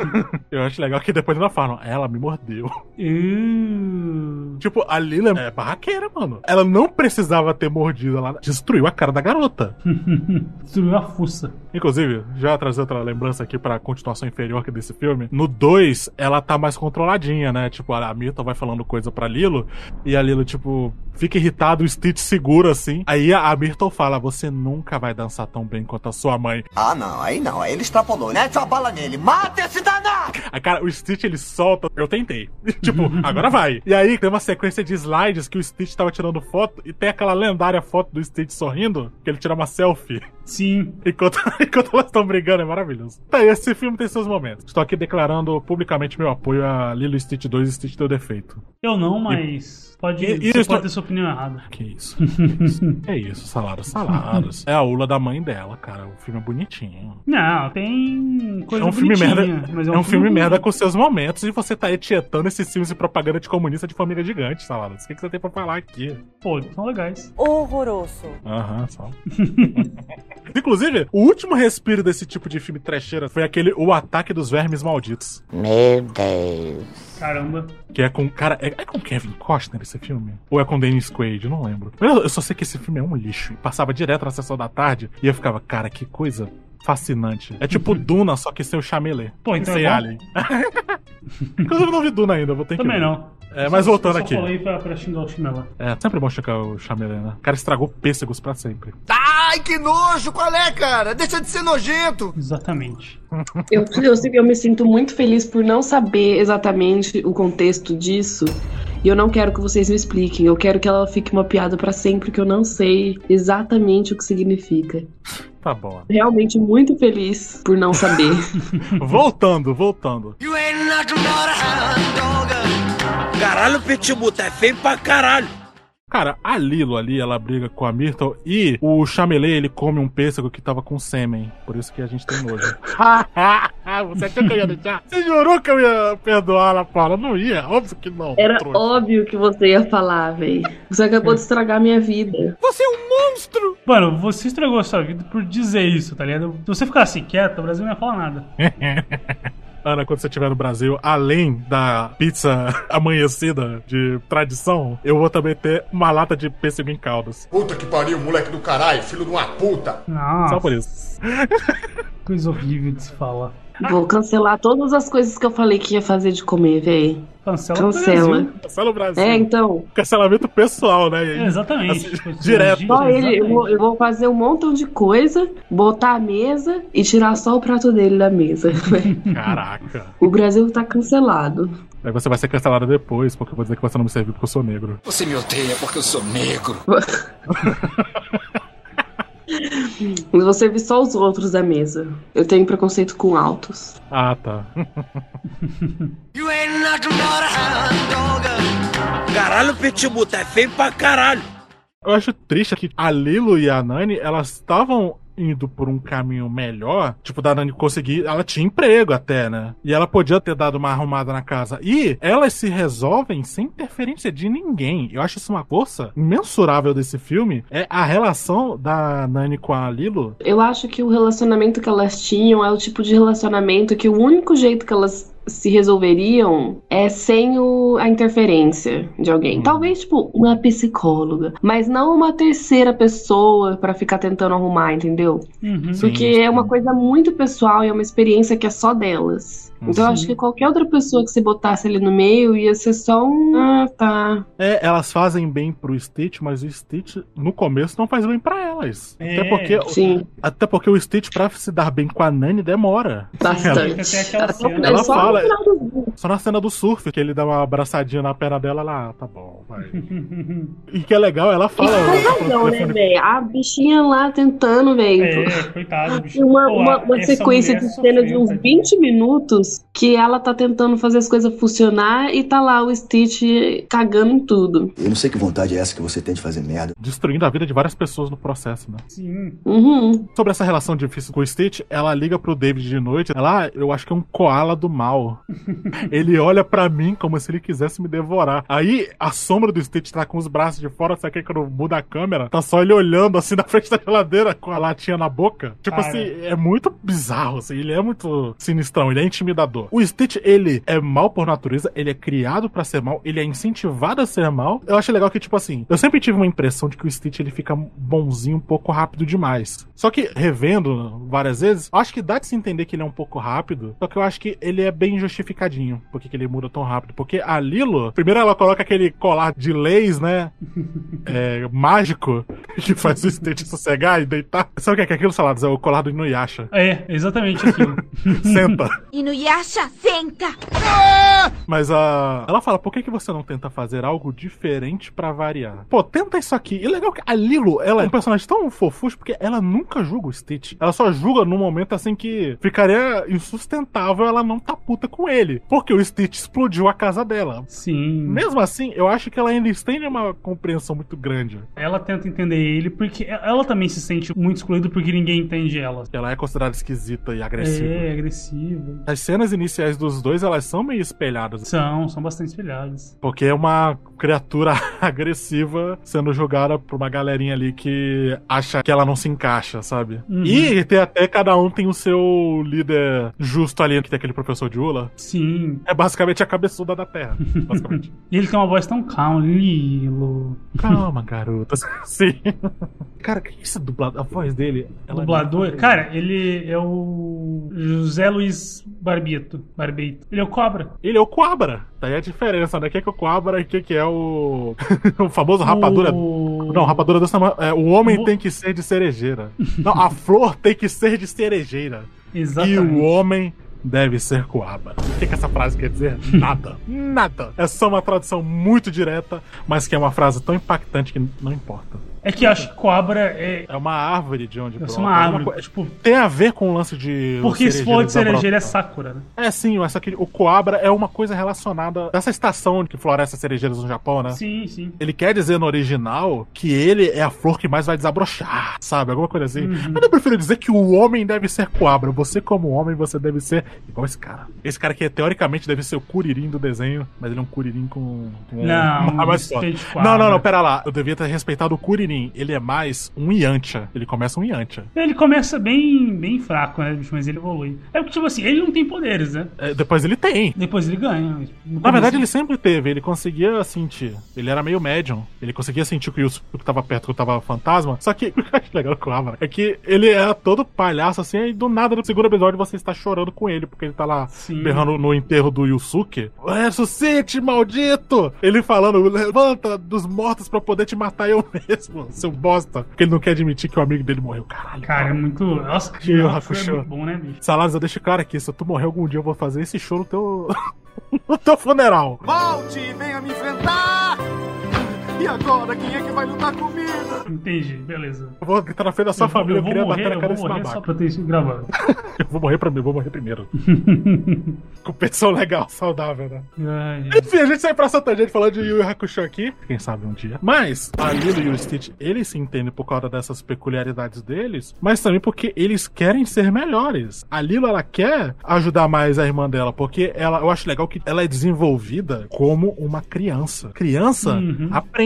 *laughs* Eu acho legal que depois ela fala, ela me mordeu. Uh, Tipo, a Lila é barraqueira, mano. Ela não precisava ter mordido, ela destruiu a cara da garota. *laughs* Destruiu a fuça. Inclusive, já trazer outra lembrança aqui pra continuação inferior aqui desse filme. No 2, ela tá mais controladinha, né? Tipo, a Myrtle vai falando coisa pra Lilo, e a Lilo, tipo, fica irritado, o Stitch segura assim. Aí a Myrtle fala: Você nunca vai dançar tão bem quanto a sua mãe. Ah, não, aí não, aí ele extrapolou. Mete uma bala nele, mata esse danado! A cara, o Stitch ele solta. Eu tentei. *laughs* tipo, agora vai. E aí tem uma sequência de slides que o Stitch tava tirando foto e tem aquela lendária foto do Stitch sorrindo, que ele tira uma selfie. Sim. Enquanto, *laughs* enquanto elas estão brigando, é maravilhoso. Tá, e esse filme tem seus momentos. Estou aqui declarando publicamente meu apoio a Lilo e Stitch 2 e Stitch deu defeito. Eu não, mas pode, E- você estou- pode ter sua opinião errada. Que isso? *laughs* Que isso? É isso, salários, salários. É a Ula da mãe dela, cara. O filme é bonitinho. Não, tem É coisa um filme merda. mas É um filme bonito. merda com seus momentos e você tá etietando esses filmes de propaganda de comunista de família gigante, salários. O que, que você tem pra falar aqui? Pô, são legais. Horroroso. Aham, só. *laughs* Inclusive, o último respiro desse tipo de filme trecheira foi aquele O Ataque dos Vermes Malditos. Meu Deus. Caramba. Que é com. Cara, é, é com Kevin Costner esse filme? Ou é com Dennis Quaid? Eu não lembro. Eu, eu só sei que esse filme é um lixo. E passava direto na sessão da tarde e eu ficava, cara, que coisa fascinante. É tipo *laughs* Duna, só que sem o chamelê. Pô, então sem é? Alien. *laughs* Inclusive, eu não vi Duna ainda, vou ter que Também não. É, mas Só- voltando só aqui. falei pra, pra xingar o Chimela. É, sempre bom checar o chamelê, né? O cara estragou pêssegos pra sempre. Ai, que nojo! Qual é, cara? Deixa de ser nojento! Exatamente. Eu, eu, eu me sinto muito feliz por não saber exatamente o contexto disso. E eu não quero que vocês me expliquem. Eu quero que ela fique uma piada pra sempre, que eu não sei exatamente o que significa. Tá bom. Realmente muito feliz por não saber. *laughs* voltando, voltando. Caralho, Pitbull, tá feio pra caralho. Cara, a Lilo ali, ela briga com a Myrtle e o Chamelê, ele come um pêssego que tava com sêmen. Por isso que a gente tem nojo. *laughs* Você achou que eu ia deixar? Você jurou que eu ia perdoar ela, Paula? Não ia, óbvio que não. Era trouxa. óbvio que você ia falar, véi. Você acabou de estragar minha vida. Você é um monstro! Mano, você estragou a sua vida por dizer isso, tá ligado? Se você ficasse quieto, o Brasil não ia falar nada. *laughs* Ana, quando você estiver no Brasil, além da pizza *laughs* amanhecida de tradição, eu vou também ter uma lata de pêssego em caldas. Puta que pariu, moleque do caralho, filho de uma puta. Nossa. Só por isso. Coisa horrível de se falar. Vou cancelar todas as coisas que eu falei que ia fazer de comer, véi. Cancela, Cancela. Cancela o Brasil. É, então. Cancelamento pessoal, né? É, exatamente. Assim, Tipo, direto. Só ele, eu vou, eu vou fazer um montão de coisa, botar a mesa e tirar só o prato dele da mesa. *laughs* Caraca. o Brasil tá cancelado. Aí você vai ser cancelado depois, porque eu vou dizer que você não me serviu porque eu sou negro. Você me odeia porque eu sou negro. *laughs* Mas vou servir só os outros da mesa. Eu tenho preconceito com altos. Ah, tá. *laughs* Caralho, Pitbull, tá feio pra caralho. Eu acho triste que a Lilo e a Nani, elas estavam indo por um caminho melhor, tipo, da Nani conseguir, ela tinha emprego até, né? E ela podia ter dado uma arrumada na casa. E elas se resolvem sem interferência de ninguém. Eu acho isso uma força imensurável desse filme, é a relação da Nani com a Lilo. Eu acho que o relacionamento que elas tinham é o tipo de relacionamento que o único jeito que elas se resolveriam é sem o- a interferência de alguém. Talvez, tipo, uma psicóloga, mas não uma terceira pessoa pra ficar tentando arrumar, entendeu? Uhum. Porque Sim, é uma coisa muito pessoal e é uma experiência que é só delas. Então eu acho Sim. que qualquer outra pessoa que se botasse ali no meio ia ser só um. Ah, tá. É, elas fazem bem pro Stitch, mas o Stitch no começo não faz bem pra elas. É, até porque sim. até porque o Stitch pra se dar bem com a Nani demora. Bastante. Ela só no fala- final do vídeo. Só na cena do surf, que ele dá uma abraçadinha na perna dela, ela, ah, tá bom, vai. e que é legal, ela E fala. com ela razão, né, velho? A bichinha lá tentando, velho. É, coitado, bicho. Tem uma, Pô, uma, uma essa sequência de cena de uns tadinha. 20 minutos que ela tá tentando fazer as coisas funcionar e tá lá o Stitch cagando em tudo. Eu não sei que vontade é essa que você tem de fazer merda. Destruindo a vida de várias pessoas no processo, né? Sim. Uhum. Sobre essa relação difícil com o Stitch, ela liga pro David de noite. Ela, ah, eu acho que é um koala do mal. Ele olha pra mim como se ele quisesse me devorar. Aí a sombra do Stitch tá com os braços de fora, só que aí quando muda a câmera, tá só ele olhando assim *laughs* na frente da geladeira com a latinha na boca. Tipo Cara. assim, é muito bizarro, assim. Ele é muito sinistrão, ele é intimidador. O Stitch, ele é mal por natureza, ele é criado pra ser mal, ele é incentivado a ser mal. Eu acho legal que, tipo assim, eu sempre tive uma impressão de que o Stitch ele fica bonzinho um pouco rápido demais. Só que, revendo várias vezes, eu acho que dá de se entender que ele é um pouco rápido. Só que eu acho que ele é bem justificadinho. Porque que ele muda tão rápido. Porque a Lilo, primeiro ela coloca aquele colar de leis, né? *laughs* é, mágico, que faz o Stitch sossegar e deitar. Sabe o que é que é aquilo, Saladas? É o colar do Inuyasha. É, exatamente aquilo. *laughs* Senta. Inuyasha, senta! *laughs* Mas a. Ela fala, por que, que você não tenta fazer algo diferente pra variar? Pô, tenta isso aqui. E legal que a Lilo, ela é um personagem tão fofucho porque ela nunca julga o Stitch. Ela só julga num momento assim que ficaria insustentável ela não tá puta com ele. Porque o Stitch explodiu a casa dela. Sim. Mesmo assim, eu acho que ela ainda estende uma compreensão muito grande. Ela tenta entender ele porque ela também se sente muito excluída porque ninguém entende ela. Ela é considerada esquisita e agressiva. É, agressiva. As cenas iniciais dos dois, elas são meio espelhadas. São, são bastante espelhadas. Porque é uma criatura *laughs* agressiva sendo jogada por uma galerinha ali que acha que ela não se encaixa, sabe? Uhum. E tem até cada um tem o seu líder justo ali, que tem aquele professor de Ula. Sim. É basicamente a cabeçuda da Terra, basicamente. *laughs* E ele tem uma voz tão calma, Lilo. Calma, garota. *laughs* Sim. Cara, que esse dublador? A voz dele. é Dublador. muito- Cara, ele é o José Luiz Barbito. Barbeito. Ele é o Cobra. Ele é o Cobra. Daí a diferença, né? O que é, que é o Cobra e o que, é que é o. *laughs* o famoso rapadura. O- Não, rapadura dessa. É, o homem O- tem que ser de cerejeira. Não, a flor tem que ser de cerejeira. Exatamente. E o homem deve ser coaba. O que, que essa frase quer dizer? *laughs* Nada. Nada. É só uma tradução muito direta, mas que é uma frase tão impactante que não importa. É que eu acho que Cobra é. É uma árvore de onde brota. uma É árvore. co- tipo, Tem a ver com o lance de. porque se for de cerejeira é Sakura, né? É sim, essa aqui, o coabra é uma coisa relacionada essa estação que floresce as cerejeiras no Japão, né? Sim, sim. Ele quer dizer no original que ele é a flor que mais vai desabrochar, sabe? Alguma coisa assim. Uhum. Mas eu prefiro dizer que o homem deve ser coabra. Você, como homem, você deve ser igual esse cara. Esse cara que teoricamente deve ser o curirim do desenho, mas ele é um curirim com. com Não, *laughs* é de Não, não, não, coabra. pera lá. Eu devia ter respeitado o curirim. Ele é mais um Yantia. Ele começa um Yantia. Ele começa bem, bem fraco, né, bicho? Mas ele evolui. É porque, tipo assim, ele não tem poderes, né? É, depois ele tem. Depois ele ganha. Na verdade, ele sempre teve, ele conseguia sentir. Ele era meio médium. Ele conseguia sentir que o Yusuke tava perto, que tava fantasma. Só que *laughs* o que eu acho legal com o Ava é que ele era todo palhaço assim, e do nada no segundo episódio você está chorando com ele, porque ele tá lá Sim. berrando no enterro do Yusuke. Ressuscite, maldito! Ele falando, levanta dos mortos pra poder te matar eu mesmo, seu bosta. Porque ele não quer admitir que o amigo dele morreu. Caralho. Cara, é muito. Nossa, Que Yu Hakusho. muito bom, né, bicho? Saladas, eu deixo claro aqui, se tu morrer algum dia, eu vou fazer esse show no teu. *laughs* no teu funeral. Volte, venha me enfrentar! E agora, quem é que vai lutar comigo? Entendi, beleza. Eu vou gritar na frente da sua Eu vou- família, eu, eu vou queria morrer, bater na eu cara vou desse morrer babaca. só pra ter isso gravado. *laughs* Eu vou morrer pra mim, eu vou morrer primeiro. *laughs* Competição legal, saudável, né? Ai, Enfim, a gente sai pra Santa Gente falando de Yu Yu Hakusho aqui. Quem sabe um dia. Mas, a Lilo e o Stitch, eles se entendem por causa dessas peculiaridades deles, mas também porque eles querem ser melhores. A Lilo, ela quer ajudar mais a irmã dela, porque ela, eu acho legal que ela é desenvolvida como uma criança. Criança Uhum. aprende.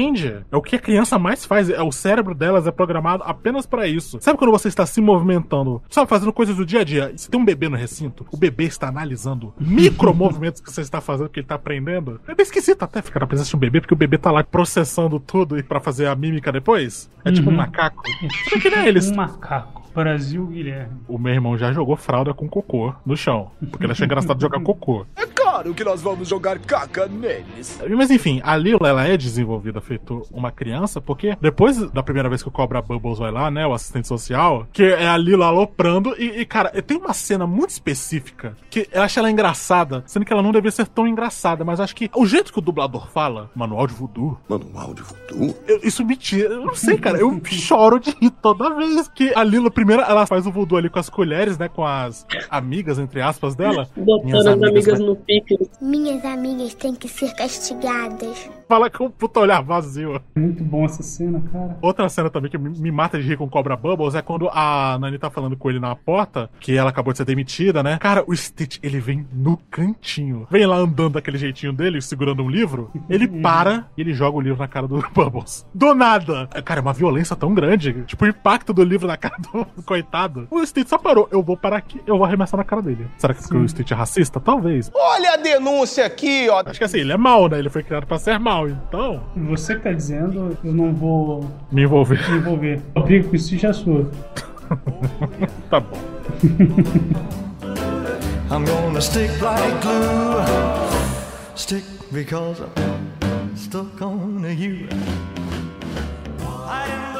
É o que a criança mais faz. É, o cérebro delas é programado apenas pra isso. Sabe quando você está se movimentando, sabe, fazendo coisas do dia a dia? Se tem um bebê no recinto, o bebê está analisando micro movimentos que você está fazendo, que ele está aprendendo. É bem esquisito até ficar na presença de um bebê, porque o bebê tá lá processando tudo e pra fazer a mímica depois. É tipo um Uhum. macaco. Sabe que nem eles. Um macaco. Brasil Guilherme. O meu irmão já jogou fralda com cocô no chão. Porque ele achou engraçado *laughs* jogar cocô. É claro que nós vamos jogar caca neles. Mas enfim, a Lila, ela é desenvolvida feito uma criança, porque depois da primeira vez que o Cobra Bubbles vai lá, né, o assistente social, que é a Lila aloprando, e, e, cara, tem uma cena muito específica, que eu acho ela engraçada, sendo que ela não deveria ser tão engraçada, mas acho que o jeito que o dublador fala, manual de voodoo, Manual de voodoo? eu- isso me tira, eu não sei, cara, eu *laughs* choro de rir toda vez que a Lila, primeiro, ela faz o voodoo ali com as colheres, né, com as amigas, entre aspas, dela. Botando as amigas vai- no picles. Minhas amigas têm que ser castigadas. Fala com um puta olhar vazio. Muito bom essa cena, cara. Outra cena também que me me mata de rir com Cobra Bubbles é quando a Nani tá falando com ele na porta, que ela acabou de ser demitida, né? Cara, o Stitch, ele vem no cantinho. Vem lá andando daquele jeitinho dele, segurando um livro. Ele para e ele joga o livro na cara do *laughs* Bubbles. Do nada! Cara, é uma violência tão grande. Tipo, o impacto do livro na cara do coitado. O Stitch só parou. Eu vou parar aqui, eu vou arremessar na cara dele. Será que o Stitch é racista? Talvez. Olha a denúncia aqui, ó. Acho que assim, ele é mal, né? Ele foi criado pra ser mal, então. Você que tá dizendo, eu não vou Me envolver. me envolver. A briga com isso já é sua. *laughs* Tá bom. *laughs* I'm gonna stick like glue. Stick because I'm stuck on you. Hide in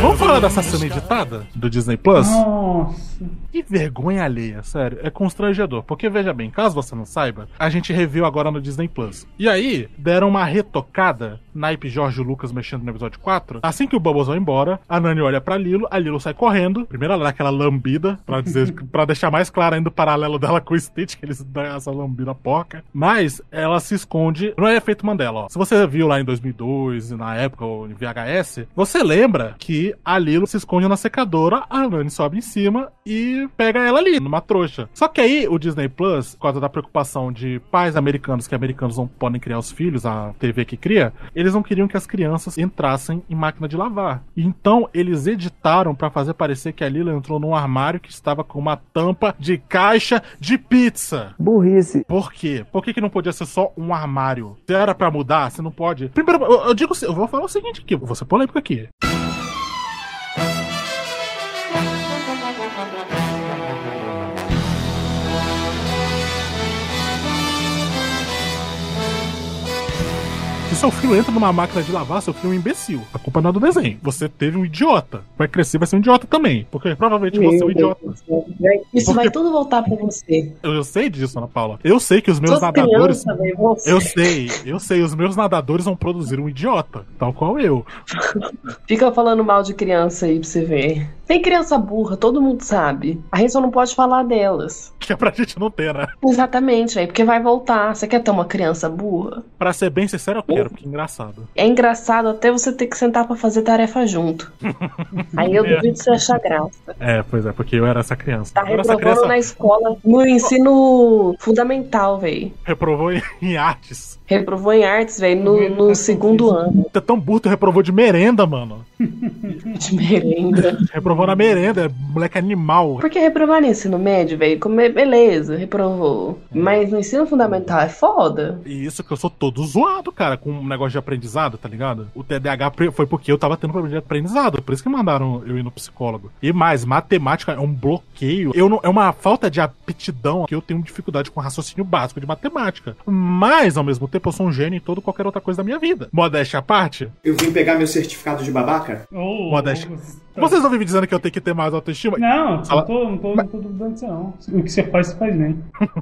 Vamos falar dessa cena editada do Disney Plus? Nossa. Que vergonha alheia, sério. É constrangedor. Porque, veja bem, caso você não saiba, a gente reviu agora no Disney Plus. E aí, deram uma retocada, naipe Jorge Lucas mexendo no episódio 4. Assim que o Bubbles vai embora, a Nani olha pra Lilo, a Lilo sai correndo. Primeiro ela dá aquela lambida, pra, dizer, *laughs* pra deixar mais claro ainda o paralelo dela com o Stitch, que eles dão essa lambida porca. Mas ela se esconde. Não é efeito Mandela, ó. Se você viu lá em 2002, na época, ou em VHS, você lembra que a Lilo se esconde na secadora, a Nani sobe em cima e pega ela ali, numa trouxa. Só que aí o Disney Plus, por causa da preocupação de pais americanos que americanos não podem criar os filhos, a TV que cria, eles não queriam que as crianças entrassem em máquina de lavar. Então eles editaram pra fazer parecer que a Lilo entrou num armário que estava com uma tampa de caixa de pizza. Burrice. Por quê? Por que, que não podia ser só um armário? Se era pra mudar, você não pode. Primeiro, eu, eu digo, eu vou falar o seguinte aqui, vou ser polêmico aqui. Seu filho entra numa máquina de lavar, seu filho é um imbecil. A culpa não é do desenho. Você teve um idiota. Vai crescer, vai ser um idiota também. Porque provavelmente você é um idiota. Isso vai tudo voltar pra você. Eu, eu sei disso, Ana Paula. Eu sei que os meus Suas nadadores. você. Eu sei, eu sei, os meus nadadores vão produzir um idiota, tal qual eu. Fica falando mal de criança aí pra você ver. Tem criança burra, todo mundo sabe. A gente só não pode falar delas. *laughs* Que é pra gente não ter, né? Exatamente, aí, porque vai voltar. Você quer ter uma criança burra? Pra ser bem sincero, eu quero, porque é engraçado. É engraçado até você ter que sentar pra fazer tarefa junto. *laughs* Aí eu duvido você achar graça. É, pois é, porque eu era essa criança. Tá eu reprovando na escola, no ensino fundamental, véi. Reprovou em artes. Reprovou em artes, velho, no, no segundo ano. É tão burro, tu reprovou de merenda, mano. De merenda. Reprovou na merenda, é moleque animal. Porque reprovar no ensino médio, velho, como é beleza, reprovou. Mas no ensino fundamental é foda. E isso que eu sou todo zoado, cara, com um negócio de aprendizado, tá ligado? O TDAH foi porque eu tava tendo problema de aprendizado, por isso que mandaram eu ir no psicólogo. E mais, matemática é um bloqueio. Eu não, é uma falta de aptidão que eu tenho dificuldade com raciocínio básico de matemática. Mas, ao mesmo tempo, eu sou um gênio em toda e qualquer outra coisa da minha vida. Modéstia à parte, Eu vim pegar meu certificado de babaca? modéstia. Vocês não vivem dizendo que eu tenho que ter mais autoestima? Não, não tô, não tô, não tô duvidando disso, não. O que você faz, você faz bem. *laughs*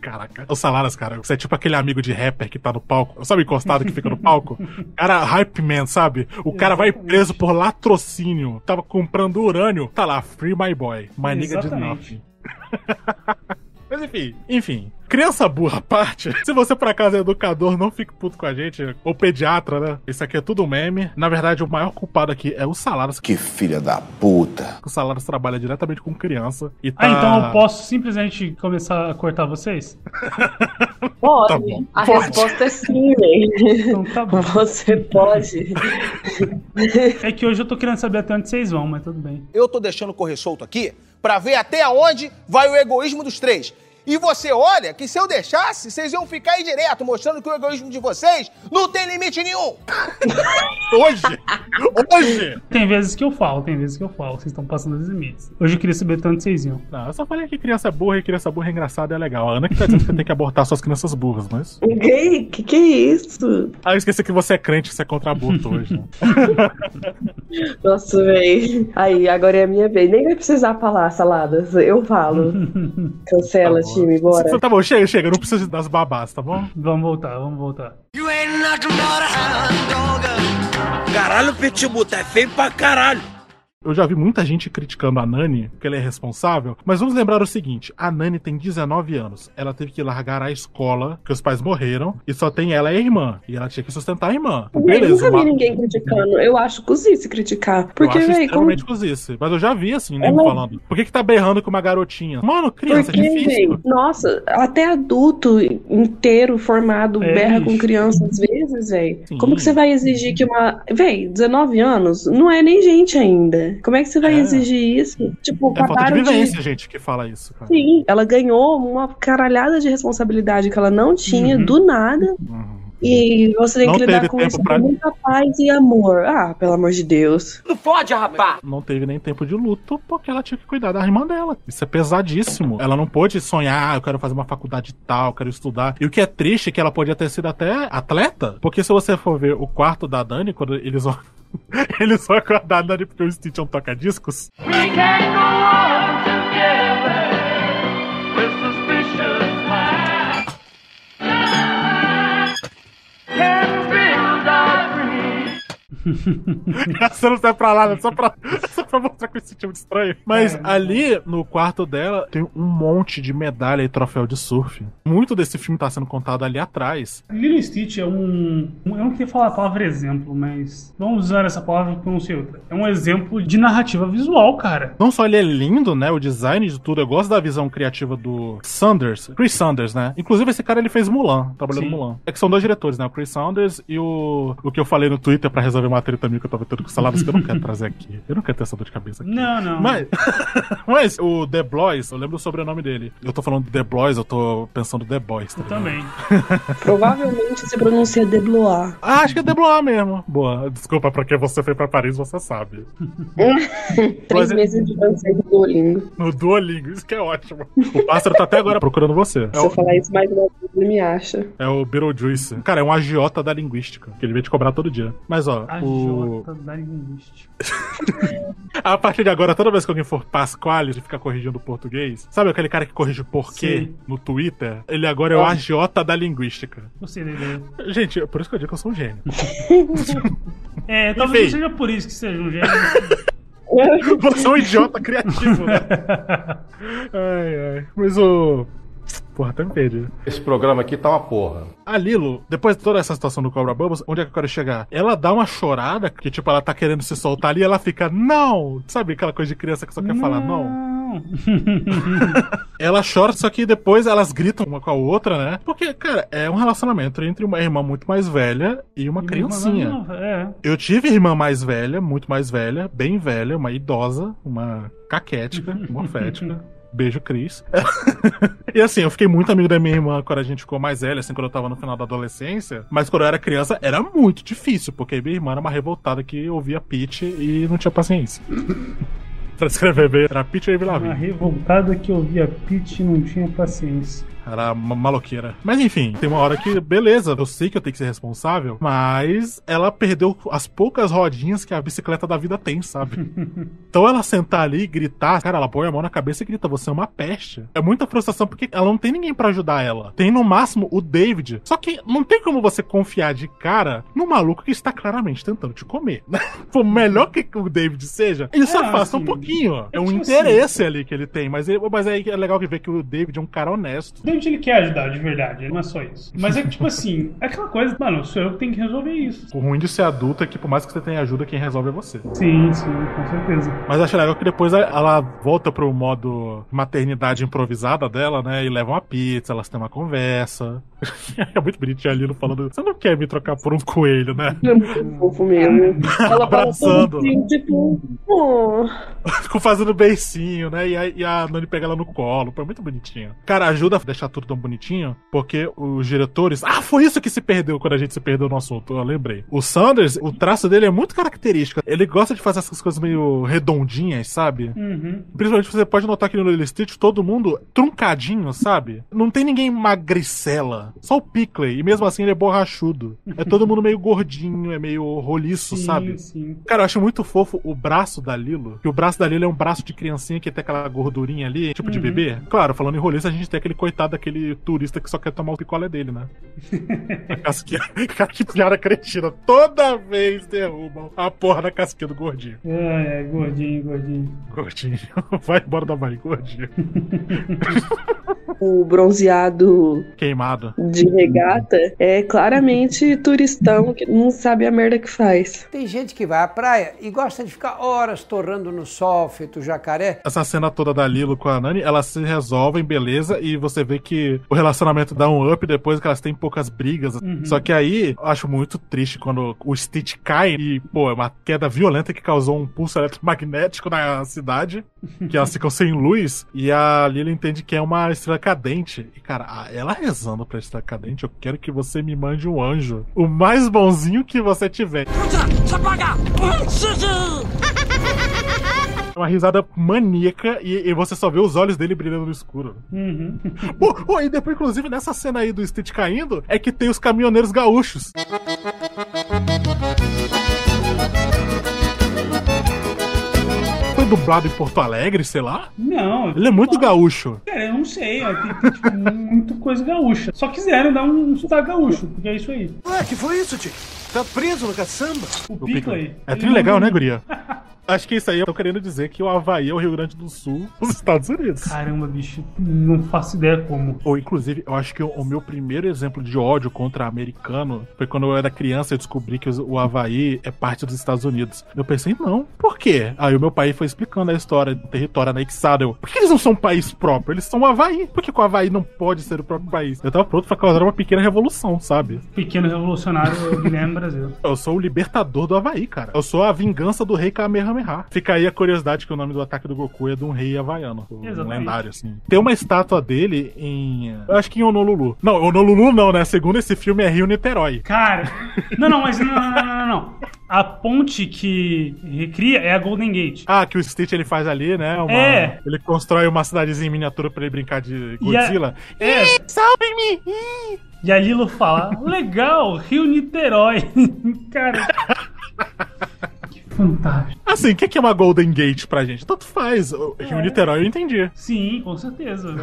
Caraca. Os salários, cara. Você é tipo aquele amigo de rapper que tá no palco. Sabe encostado que fica no palco? *laughs* Cara, hype man, sabe? O cara vai preso por latrocínio. Tava comprando urânio. Tá lá, free my boy. My nigga de Exatamente. nothing. *laughs* Mas enfim, enfim. Criança burra à parte, *laughs* se você por acaso é educador, não fique puto com a gente. Ou pediatra, né? Isso aqui é tudo meme. Na verdade, o maior culpado aqui é o Salários. Que filha da puta. O Salários trabalha diretamente com criança. E tá... Ah, então eu posso simplesmente começar a cortar vocês? *laughs* Pode. Tá bom. A Pode. resposta é sim, velho. Então tá bom. Você pode. É que hoje eu tô querendo saber até onde vocês vão, mas tudo bem. Eu tô deixando correr solto aqui pra ver até onde vai o egoísmo dos três. E você olha que se eu deixasse, vocês iam ficar aí direto, mostrando que o egoísmo de vocês não tem limite nenhum. *laughs* Hoje? Hoje? Tem vezes que eu falo, tem vezes que eu falo. Vocês estão passando os limites. Hoje eu queria saber onde vocês iam. Não, eu só falei que criança burra e criança burra é engraçada e é legal. A Ana que tá dizendo que você tem que abortar suas crianças burras, mas. Gay? Que que é isso? Ah, eu esqueci que você é crente, você é contra aborto hoje. né? *laughs* Nossa, véi. Aí, agora é a minha vez. Nem vai precisar falar, saladas. Eu falo. *laughs* Cancela, time, bora. Tá bom, chega, chega, não precisa das babás, tá bom? Vamos voltar, vamos voltar. Caralho, Pitbull, tá feio pra caralho. Eu já vi muita gente criticando a Nani, porque ela é responsável, mas vamos lembrar o seguinte: a Nani tem 19 anos. Ela teve que largar a escola, porque os pais morreram, e só tem ela e a irmã. E ela tinha que sustentar a irmã. Eu Beleza, nunca vi uma- ninguém criticando. Eu acho cozice criticar. Porque, eu acho véi, como... extremamente cozice. Mas eu já vi assim, nego Ela- falando. Por que, que tá berrando com uma garotinha? Mano, criança, Porque, é difícil. véi, nossa, até adulto inteiro formado É, berra com criança às vezes, velho. Como que você vai exigir que uma. Véi, 19 anos não é nem gente ainda. Como é que você vai É. exigir isso? Tipo, É falta de acabaram de. vivência, gente, que fala isso, cara. Sim, ela ganhou uma caralhada de responsabilidade que ela não tinha do nada. E você tem. Não que lidar com isso pra- com muita paz e amor. Ah, pelo amor de Deus. Não pode, rapaz. Não teve nem tempo de luto porque ela tinha que cuidar da irmã dela. Isso é pesadíssimo. Ela não pôde sonhar, ah, eu quero fazer uma faculdade tal, eu quero estudar. E o que é triste é que ela podia ter sido até atleta. Porque se você for ver o quarto da Dani, quando eles vão. *laughs* eles vão acordar a Dani porque o Stitch é um toca-discos. We can go on *laughs* Você não sai pra lá, né? só pra, *laughs* só pra mostrar que esse tipo de estranho. Mas ali, no quarto dela, tem um monte de medalha e troféu de surf. Muito desse filme tá sendo contado ali atrás. Lilo Stitch é um. Eu não queria falar a palavra exemplo, mas vamos usar essa palavra porque eu não sei outra. É um exemplo de narrativa visual, cara. Não só ele é lindo, né? O design de tudo. Eu gosto da visão criativa do Sanders. Chris Sanders, né? Inclusive, esse cara ele fez Mulan. Trabalhou Sim. no Mulan. É que são dois diretores, né? O Chris Sanders e o. O que eu falei no Twitter pra resolver uma treta minha que eu tava tendo com saladas que eu não quero trazer aqui. Eu não quero ter essa dor de cabeça aqui. Não, não. Mas, *laughs* mas o The Blois, eu lembro o sobrenome dele. Eu tô falando The Blois, eu tô pensando The Boys. Tá Eu também. *laughs* Provavelmente se pronuncia Deblois. Ah, acho que é The Blois mesmo. Boa. Desculpa, porque você foi pra Paris, você sabe. *laughs* Três meses de francês no Duolingo. No Duolingo, isso que é ótimo. O pássaro tá até agora procurando você. É Se eu o, falar isso mais uma vez, ele me acha. é o Beetlejuice. Cara, é um agiota da linguística, que ele veio te cobrar todo dia. Mas, ó, o... Jota da linguística. A partir de agora, toda vez que alguém for Pasquale e ficar corrigindo o português, sabe aquele cara que corrige o porquê Sim. no Twitter? Ele agora é o agiota da linguística. Ideia. Gente, por isso que eu digo que eu sou um gênio. *laughs* É, talvez Enfim. não seja por isso que seja um gênio. *laughs* Você é um idiota criativo, né? *laughs* Ai, ai. Mas o. Porra, até me perdi. Esse programa aqui tá uma porra. A Lilo, depois de toda essa situação do Cobra Bubbles, onde é que eu quero chegar? Ela dá uma chorada, que tipo, ela tá querendo se soltar ali e ela fica, não! Sabe aquela coisa de criança que só quer falar não? Não. *laughs* Ela chora, só que depois elas gritam uma com a outra, né? Porque, cara, é um relacionamento entre uma irmã muito mais velha e uma criancinha. Não, é. Eu tive irmã mais velha, muito mais velha, bem velha, uma idosa, uma caquética, morfética. *laughs* Beijo, Cris. *laughs* e assim, eu fiquei muito amigo da minha irmã quando a gente ficou mais velha, assim, quando eu tava no final da adolescência. Mas quando eu era criança, era muito difícil, porque minha irmã era uma revoltada que ouvia pitch e não tinha paciência. *laughs* pra escrever bem, era pitch e Avril Uma revoltada que ouvia Pete e não tinha paciência. Era uma maloqueira. Mas enfim, tem uma hora que, beleza, eu sei que eu tenho que ser responsável, mas ela perdeu as poucas rodinhas que a bicicleta da vida tem, sabe? *laughs* então ela sentar ali e gritar, cara, ela põe a mão na cabeça e grita: Você é uma peste. É muita frustração porque ela não tem ninguém pra ajudar ela. Tem no máximo o David. Só que não tem como você confiar de cara no maluco que está claramente tentando te comer. *laughs* Por melhor que o David seja, ele só É, afasta um assim, pouquinho. É um tipo interesse ali que ele tem, mas, ele, mas aí é legal ver que o David é um cara honesto. O David ele quer ajudar de verdade, não é só isso. Mas é que, tipo *laughs* assim, é aquela coisa, mano, sou eu que tenho que resolver isso. O ruim de ser adulto é que, por mais que você tenha ajuda, quem resolve é você. Sim, sim, com certeza. Mas acho legal que depois ela volta pro modo maternidade improvisada dela, né? E leva uma pizza, elas têm uma conversa. *laughs* é muito bonitinho a Lilo falando: Você não quer me trocar por um coelho, né? É muito fofo mesmo. *laughs* Ela fala Abraçando. tudo assim, tipo, oh. Ficou fazendo beicinho, né? E a, e a Nani pega ela no colo. Foi muito bonitinho. Cara, ajuda a deixar tudo tão bonitinho, porque os diretores. Ah, foi isso que se perdeu quando a gente se perdeu no assunto. Eu lembrei. O Sanders, o traço dele é muito característico. Ele gosta de fazer essas coisas meio redondinhas, sabe? Uhum. Principalmente você pode notar que no Lilo Stitch todo mundo truncadinho, sabe? Não tem ninguém magricela. Só o Pickley. E mesmo assim ele é borrachudo. É todo mundo meio gordinho, é meio roliço, Sim, sabe? sim. Cara, eu acho muito fofo o braço da Lilo. Que o braço da Lilo é um braço de criancinha que tem aquela gordurinha ali, tipo de Uhum. bebê. Claro, falando em roliço, a gente tem aquele coitado daquele turista que só quer tomar o picolé dele, né? a casquinha. *laughs* Cara, que piada cretina. Toda vez derrubam a porra da casquinha do gordinho. É, é, gordinho, gordinho. Gordinho. *laughs* Vai embora da barriga, gordinho. *laughs* O bronzeado Queimado. de regata é claramente turistão que não sabe a merda que faz. Tem gente que vai à praia e gosta de ficar horas torrando no sol, feito jacaré. Essa cena toda da Lilo com a Nani, elas se resolvem, beleza, e você vê que o relacionamento dá um up depois que elas têm poucas brigas. Uhum. Só que aí, eu acho muito triste quando o Stitch cai e, pô, é uma queda violenta que causou um pulso eletromagnético na cidade, *laughs* que elas ficam sem luz, e a Lilo entende que é uma estrela cadente. E, cara, ela rezando pra estrela cadente, eu quero que você me mande um anjo. O mais bonzinho que você tiver. *laughs* *laughs* É uma risada maníaca e, e você só vê os olhos dele brilhando no escuro. Uhum. *laughs* Pô, e depois, inclusive, nessa cena aí do Stitch caindo, é que tem os caminhoneiros gaúchos. Foi dublado em Porto Alegre, sei lá? Não. Ele é muito gaúcho. Cara, eu não sei, é, tem, tem tipo, muito coisa gaúcha. Só quiseram dar um sotaque gaúcho, porque é isso aí. Ué, que foi isso, tio? Tá preso no caçamba? O Pickley. É ele tri legal, não- né, guria? *laughs* Acho que isso aí eu tô querendo dizer que o Havaí é o Rio Grande do Sul dos Estados Unidos. Caramba, bicho, não faço ideia como. Ou, inclusive, eu acho que o, o meu primeiro exemplo de ódio contra americano foi quando eu era criança e descobri que o Havaí é parte dos Estados Unidos. Eu pensei, não, por quê? Aí o meu pai foi explicando a história do território anexado. Eu, por que eles não são um país próprio? Eles são o Havaí. Por que, que o Havaí não pode ser o próprio país? Eu tava pronto pra causar uma pequena revolução, sabe? Pequeno revolucionário Guilherme Brasil. Eu sou o libertador do Havaí, cara. Eu sou a vingança do rei Kamehameha. Kamehameha. Fica aí a curiosidade que o nome do ataque do Goku é de um rei havaiano. Um Exatamente. lendário, assim. Tem uma estátua dele em. Eu acho que em Honolulu. Não, Honolulu não, né? Segundo esse filme é Rio Niterói. Cara, não, não, mas não, não, não, não, não. A ponte que recria é a Golden Gate. Ah, que o Stitch ele faz ali, né? Uma- É. Ele constrói uma cidadezinha em miniatura pra ele brincar de E a- Godzilla. É. Salve-me! E a Lilo fala: legal, Rio Niterói. *laughs* Cara. Fantástico. Assim, o que que é uma Golden Gate pra gente? Tanto faz. O Rio Niterói eu entendi. Sim, com certeza.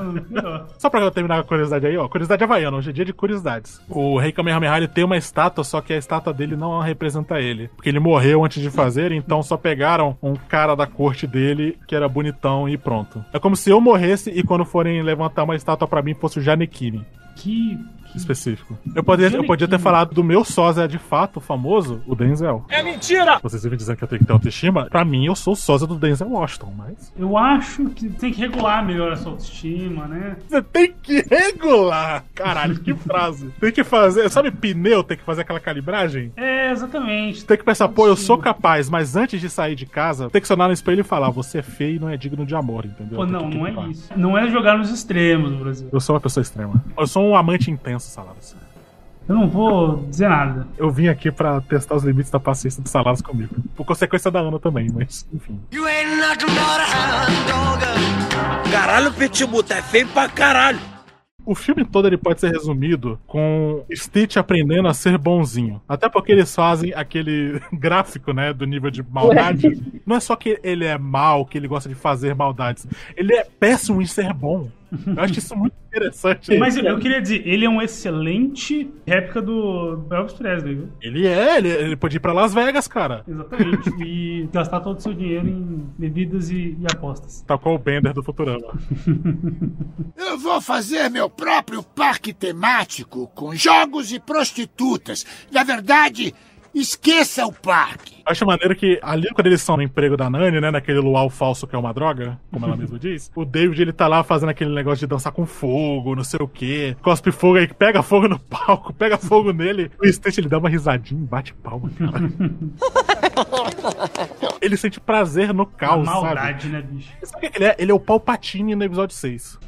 *laughs* Só pra terminar a curiosidade aí, ó. Curiosidade havaiana, hoje é dia de curiosidades. O rei Kamehameha tem uma estátua, só que a estátua dele não representa ele. Porque ele morreu antes de fazer, então só pegaram um cara da corte dele que era bonitão e pronto. É como se eu morresse e quando forem levantar uma estátua pra mim fosse o Janequine. Que. Específico. Eu podia, eu podia ter falado do meu sósia de fato famoso, o Denzel. É mentira! Vocês vivem dizendo que eu tenho que ter autoestima. Pra mim, eu sou o sósia do Denzel Washington, mas. Eu acho que tem que regular melhor essa autoestima, né? Você tem que regular! Caralho, que frase. Tem que fazer. Sabe, pneu tem que fazer aquela calibragem? É, exatamente. Tem que pensar, pô, eu sou capaz, mas antes de sair de casa, tem que sonar no espelho e falar: você é feio e não é digno de amor, entendeu? Pô, não, que não é isso. Não é jogar nos extremos, Brasil. Eu sou uma pessoa extrema. Eu sou um amante intenso, Saladas. Eu não vou dizer nada. Eu vim aqui pra testar os limites da paciência do Saladas comigo. Por consequência da Ana também, mas enfim. Caralho, Pitbull, tá feio pra caralho. O filme todo ele pode ser resumido com Stitch aprendendo a ser bonzinho. Até porque eles fazem aquele *laughs* gráfico, né, do nível de maldade. *laughs* Não é só que ele é mal, que ele gosta de fazer maldades. Ele é péssimo em ser bom. Eu acho isso muito interessante. Mas eu, eu queria dizer, ele é um excelente réplica do Elvis Presley, viu? Ele é, ele, ele pode ir pra Las Vegas, cara. Exatamente. e *laughs* gastar todo o seu dinheiro em bebidas e, e apostas. Tal qual o Bender do Futurama. *laughs* Eu vou fazer meu próprio parque temático com jogos e prostitutas. Na verdade, esqueça o parque. Eu acho maneiro que ali, quando eles são no emprego da Nani, né? Naquele luau falso que é uma droga, como ela mesma *laughs* diz, o David ele tá lá fazendo aquele negócio de dançar com fogo, não sei o quê. Cospe fogo aí, pega fogo no *laughs* palco, pega fogo nele. O Stitch ele dá uma risadinha e bate palma, cara. *laughs* ele sente prazer no caos, A maldade, sabe? né, bicho? Sabe o que ele é? Ele é o Palpatine no episódio 6.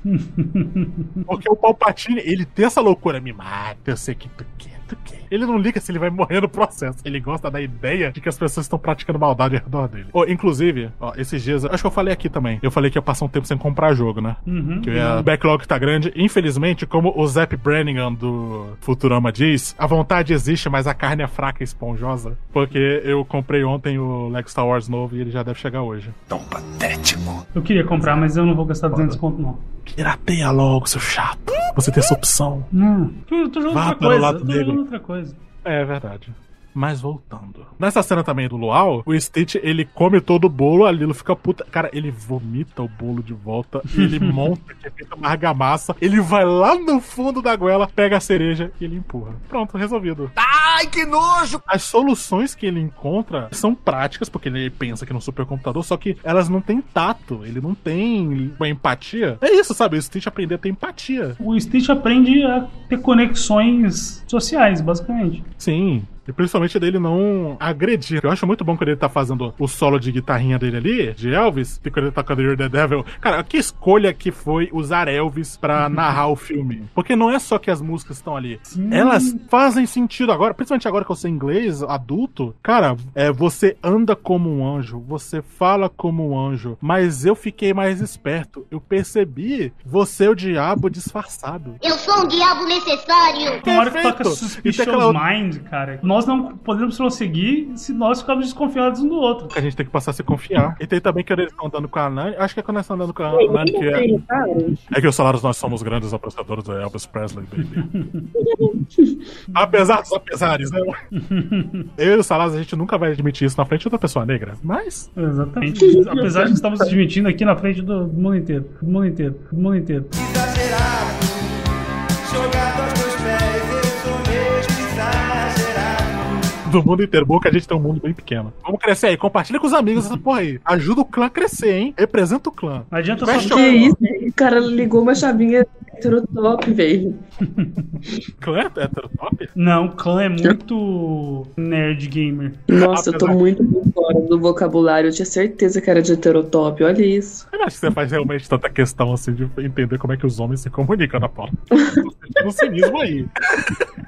Porque o Palpatine, ele tem essa loucura, me mata, eu sei que tu quer. *laughs* Ele não liga se ele vai morrer no processo. Ele gosta da ideia de que as pessoas estão praticando maldade ao redor dele. Ô, inclusive, ó, esses dias, acho que eu falei aqui também. Eu falei que ia passar um tempo sem comprar jogo, né? Uhum. Que a backlog tá grande. Infelizmente, como o Zap Brannigan do Futurama diz, a vontade existe, mas a carne é fraca e esponjosa. Porque eu comprei ontem o Lego Star Wars novo e ele já deve chegar hoje. Tão patético. Eu queria comprar, mas eu não vou gastar 200 conto, não. Pirateia logo, seu chato. Você tem essa opção. Não. Eu tô jogando Vá outra para o coisa. lado eu tô negro. jogando outra coisa. É verdade. Mas voltando. Nessa cena também do Luau, o Stitch, ele come todo o bolo, a Lilo fica puta. Cara, ele vomita o bolo de volta, *laughs* ele monta que é uma argamassa, ele vai lá no fundo da goela, pega a cereja e ele empurra. Pronto, resolvido. Ai, que nojo! As soluções que ele encontra são práticas, porque ele pensa que no supercomputador, só que elas não têm tato, ele não tem uma empatia. É isso, sabe? O Stitch aprender a ter empatia. O Stitch aprende a ter conexões sociais, basicamente. Sim. E principalmente dele não agredir. Eu acho muito bom quando ele tá fazendo o solo de guitarrinha dele ali, de Elvis, e quando ele tá com You're the Devil. Cara, que escolha que foi usar Elvis pra *laughs* narrar o filme. Porque não é só que as músicas estão ali. Elas fazem sentido agora, principalmente agora que eu sei inglês, adulto. Cara, é, você anda como um anjo, você fala como um anjo, mas eu fiquei mais esperto. Eu percebi você, o diabo, disfarçado. Eu sou um diabo necessário. Tem hora que toca Perfeito. Suspicious Mind, cara. Nós não podemos prosseguir se nós ficarmos desconfiados um do outro. a gente tem que passar a se confiar. E tem também que eles estão andando com a Nani. Acho que é quando eles estão andando com a Nani que é. É que os salários nós somos grandes apreciadores do Elvis Presley, baby. *laughs* Apesar dos apesares, né? Eu e o Salas, a gente nunca vai admitir isso na frente de outra pessoa negra. Mas. Exatamente. Apesar de que estamos admitindo aqui na frente do mundo inteiro. Do mundo inteiro. Do mundo inteiro. Exagerado. Do mundo inteiro. Bom que a gente tem um mundo bem pequeno. Vamos crescer aí. Compartilha com os amigos essa porra aí. Ajuda o clã a crescer, hein? Representa o clã. Não adianta Fecha só... Que isso? O cara ligou uma chavinha heterotop, velho. *laughs* Clã é heterotop? Não, clã é muito nerd gamer. Nossa, eu tô Apesar- muito fora do vocabulário. Eu tinha certeza que era de heterotop. Olha isso. Eu não acho que você faz realmente tanta questão assim de entender como é que os homens se comunicam na Paula. *laughs* um cinismo aí.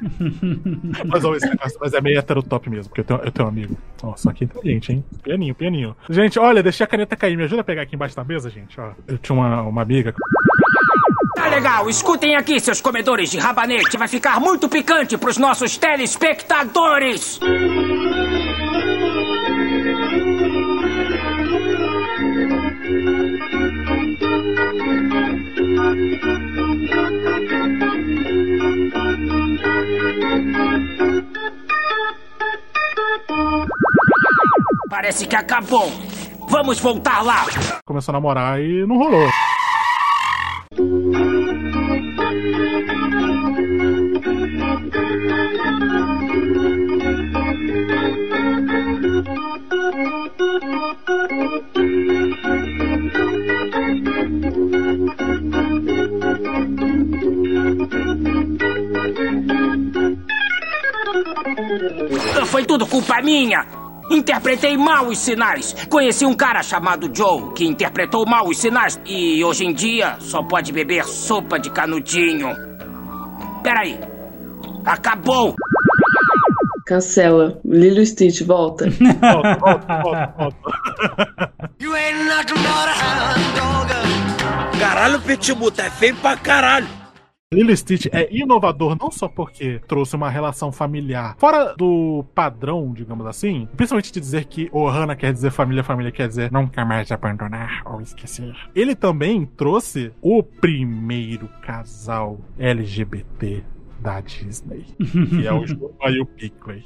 *laughs* mas, ó, esse negócio, mas é meio heterotop mesmo, porque eu tenho, eu tenho um amigo. Só que inteligente, hein? Pianinho, pianinho. Gente, olha, deixei a caneta cair. Me ajuda a pegar aqui embaixo da mesa, gente. Ó, eu tinha uma, uma amiga. Tá legal, escutem aqui, seus comedores de rabanete. Vai ficar muito picante pros nossos telespectadores. Parece que acabou. Vamos voltar lá. Começou a namorar e não rolou. Foi tudo culpa minha. Interpretei mal os sinais. Conheci um cara chamado Joe que interpretou mal os sinais e hoje em dia só pode beber sopa de canudinho. Peraí. Acabou. Cancela. Lilo Stitch, *laughs* volta. Volta, volta, volta, volta. Caralho, Pitbull, tá feio pra caralho. Lilo Stitch é inovador não só porque trouxe uma relação familiar fora do padrão, digamos assim, principalmente de dizer que Ohana quer dizer família, família quer dizer nunca mais abandonar ou esquecer. Ele também trouxe o primeiro casal LGBT da Disney, *laughs* que é o Juba e o Pickley.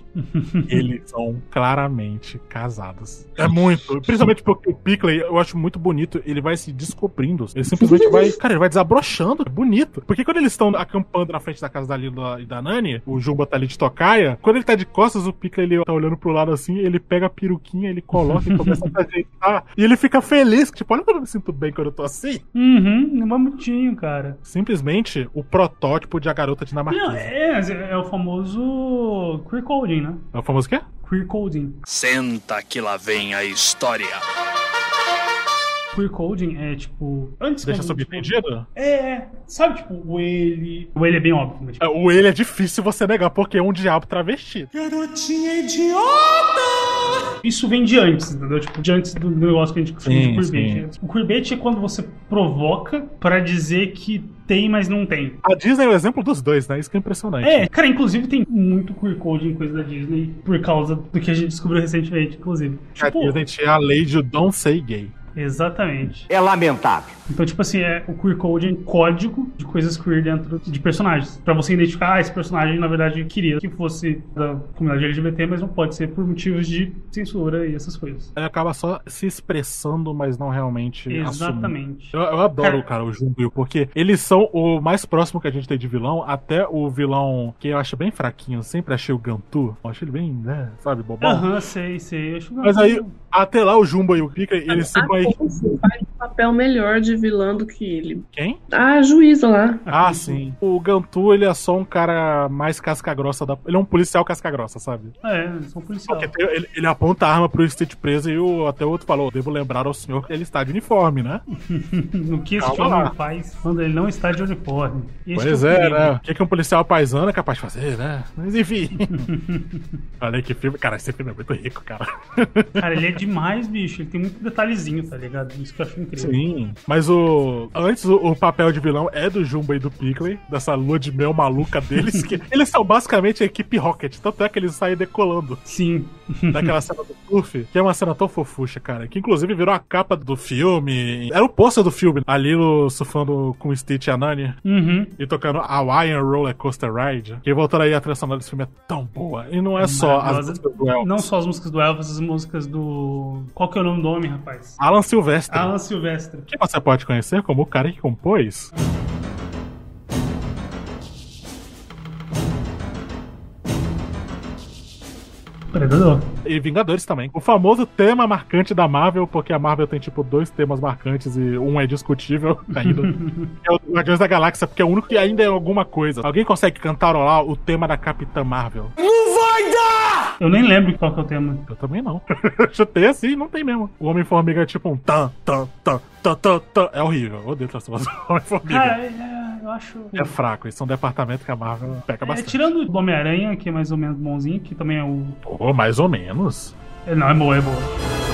Eles são claramente casados. É muito. Principalmente porque o Pickley, eu acho muito bonito, ele vai se descobrindo. Ele simplesmente *laughs* vai. Cara, ele vai desabrochando. É bonito. Porque quando eles estão acampando na frente da casa da Lila e da Nani, o Jumba tá ali de tocaia. Quando ele tá de costas, o Pickley ele tá olhando pro lado assim, ele pega a peruquinha, ele coloca e começa a ajeitar. *laughs* E ele fica feliz. Tipo, olha como eu me sinto bem quando eu tô assim. Uhum, é bonitinho, cara. Simplesmente o protótipo de a garota dinamarquesa. Não, é, é o famoso queer coding, né? É o famoso quê? Queer coding. Senta que lá vem a história. Queer coding é tipo. Antes Deixa subentendido? É, sabe, tipo, o ele. O ele é bem óbvio, mas tipo. É, O ele é difícil você negar, porque é um diabo travesti. Garotinha idiota! Isso vem de antes, entendeu? Tipo, de antes do negócio que a gente Sim, de queerbait. O queerbait é quando você provoca pra dizer que tem, mas não tem. A Disney é o exemplo dos dois, né? Isso que é impressionante. É, cara, inclusive tem muito queer coding em coisa da Disney por causa do que a gente descobriu recentemente, inclusive. A Disney tinha a lei de Don't Say Gay. Exatamente. É lamentável. Então, tipo assim, é o queer code é código de coisas queer dentro de personagens. Pra você identificar, ah, esse personagem, na verdade, queria que fosse da comunidade LGBT, mas não pode ser por motivos de censura e essas coisas. Ele acaba só se expressando, mas não realmente Exatamente. Eu, eu adoro, cara, o Jumbo, porque eles são o mais próximo que a gente tem de vilão, até o vilão que eu acho bem fraquinho, sempre achei o Gantu. Eu acho ele bem, né, sabe, bobão. Aham, sei, sei. Acho Mas aí, até lá o Jumbo e o Pika, eles se Ah, Afonso faz um papel melhor de vilã do que ele. Quem? Ah, a juíza lá. Ah, sim. O Gantu, ele é só um cara mais casca-grossa da. Ele é um policial casca-grossa, sabe? É, eles são policial. Porque ele, ele aponta a arma pro Stitch preso e o, até o outro falou: devo lembrar ao senhor que ele está de uniforme, né? *laughs* no que esse Calma homem lá. faz quando ele não está de uniforme. Esse Pois é, perigo. né? O que, que um policial paisano é capaz de fazer, né? Mas enfim. *laughs* Olha aí que filme. Cara, esse filme é muito rico, cara. Cara, ele é demais, bicho. Ele tem muito detalhezinho, tá ligado? Isso que eu acho incrível. Sim. Mas o. Antes, o, o papel de vilão é do Jumbo e do Pickley, dessa lua de mel maluca deles, que *laughs* eles são basicamente a equipe Rocket. Tanto é que eles saem decolando. Sim. *laughs* Daquela cena do surf, que é uma cena tão fofucha, cara. Que inclusive virou a capa do filme. Era o pôster do filme. A Lilo surfando com o Stitch e a Nani. Uhum. E tocando Hawaiian Roller Coaster Ride. Que voltando aí, a trilha sonora desse filme é tão boa. E não é só as músicas do Elvis. Não só as músicas do Elvis, as músicas do. Qual que é o nome do homem, rapaz? Alan Silvestre. Alan Silvestre. Que você pode conhecer como o cara que compôs. Predador. E Vingadores também. O famoso tema marcante da Marvel, porque a Marvel tem, tipo, dois temas marcantes e um é discutível *laughs* ainda. é o Guardiões da Galáxia, porque é o único que ainda é alguma coisa. Alguém consegue cantarolar o tema da Capitã Marvel? Não vai dar! Eu nem lembro qual que é o tema. Eu também não. *laughs* Chutei assim, não tem mesmo. O Homem-Formiga é tipo um tan, tan, tan, tan, tan, tan. É horrível. Eu odeio transformação do *laughs* Homem-Formiga. Cara, é, é, eu acho. É fraco. Esse é um departamento que a Marvel pega É, bastante. tirando o Homem-Aranha, que é mais ou menos bonzinho, que também é o. Pô, mais ou menos. É, não, é boa, é boa.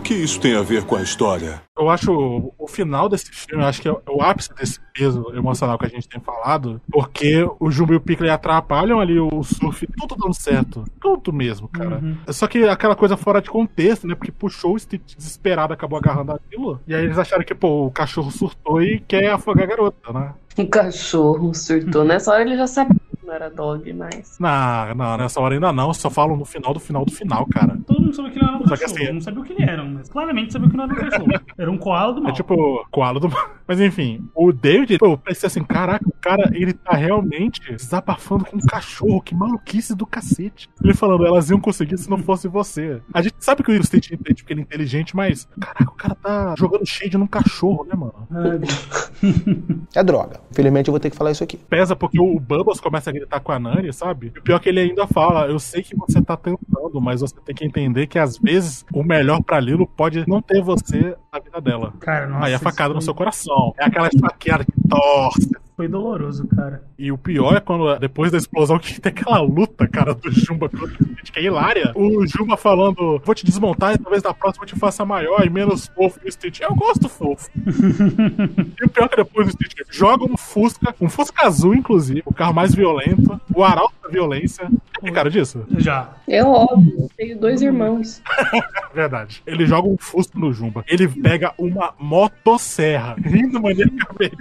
O que isso tem a ver com a história? Eu acho o, o final desse filme, eu acho que é o, o ápice desse peso emocional que a gente tem falado, porque o Jumbo e o Piccolo atrapalham ali o surf, tudo dando certo. Tudo mesmo, cara. Uhum. Só que aquela coisa fora de contexto, né? Porque puxou o Stitch desesperado, acabou agarrando aquilo. E aí eles acharam que, pô, o cachorro surtou e quer afogar a garota, né? *laughs* O cachorro surtou. Nessa hora ele já que não era dog, mas. Não, não, nessa hora ainda não, só falam no final do final do final, cara. Todo mundo sabia que ele não era um Só cachorro. assim- Não sabia o que ele era, mas claramente sabia que não era um cachorro. Era um koala do mal. É tipo, koala do. *laughs* Mas enfim, o David, pô, eu pensei assim: caraca, o cara, ele tá realmente desabafando com um cachorro, que maluquice do cacete. Ele falando, elas iam conseguir se não fosse você. A gente sabe que o Stitch entende porque ele é inteligente, mas, caraca, o cara tá jogando shade num cachorro, né, mano? *laughs* É droga. Infelizmente eu vou ter que falar isso aqui. Pesa porque o Bubbles começa a gritar com a Nani, sabe? E o pior é que ele ainda fala: Eu sei que você tá tentando, mas você tem que entender que às vezes o melhor pra Lilo pode não ter você na vida dela. Cara, nossa. Aí é isso facada no seu coração. É aquela esfaqueada que torce. Foi doloroso, cara. E o pior é quando, depois da explosão, que tem aquela luta, cara, do Jumba contra o Stitch, que é hilária. O Jumba falando, vou te desmontar e talvez na próxima eu te faça maior e menos fofo. E o Stitch, eu gosto fofo. *laughs* e o pior é que depois o Stitch joga um Fusca, um Fusca azul, inclusive, o carro mais violento, o arauto da violência. Tem cara disso? Já. É óbvio, tenho dois irmãos. *laughs* Verdade. Ele joga um Fusca no Jumba. Ele pega uma motosserra, rindo maniacamente.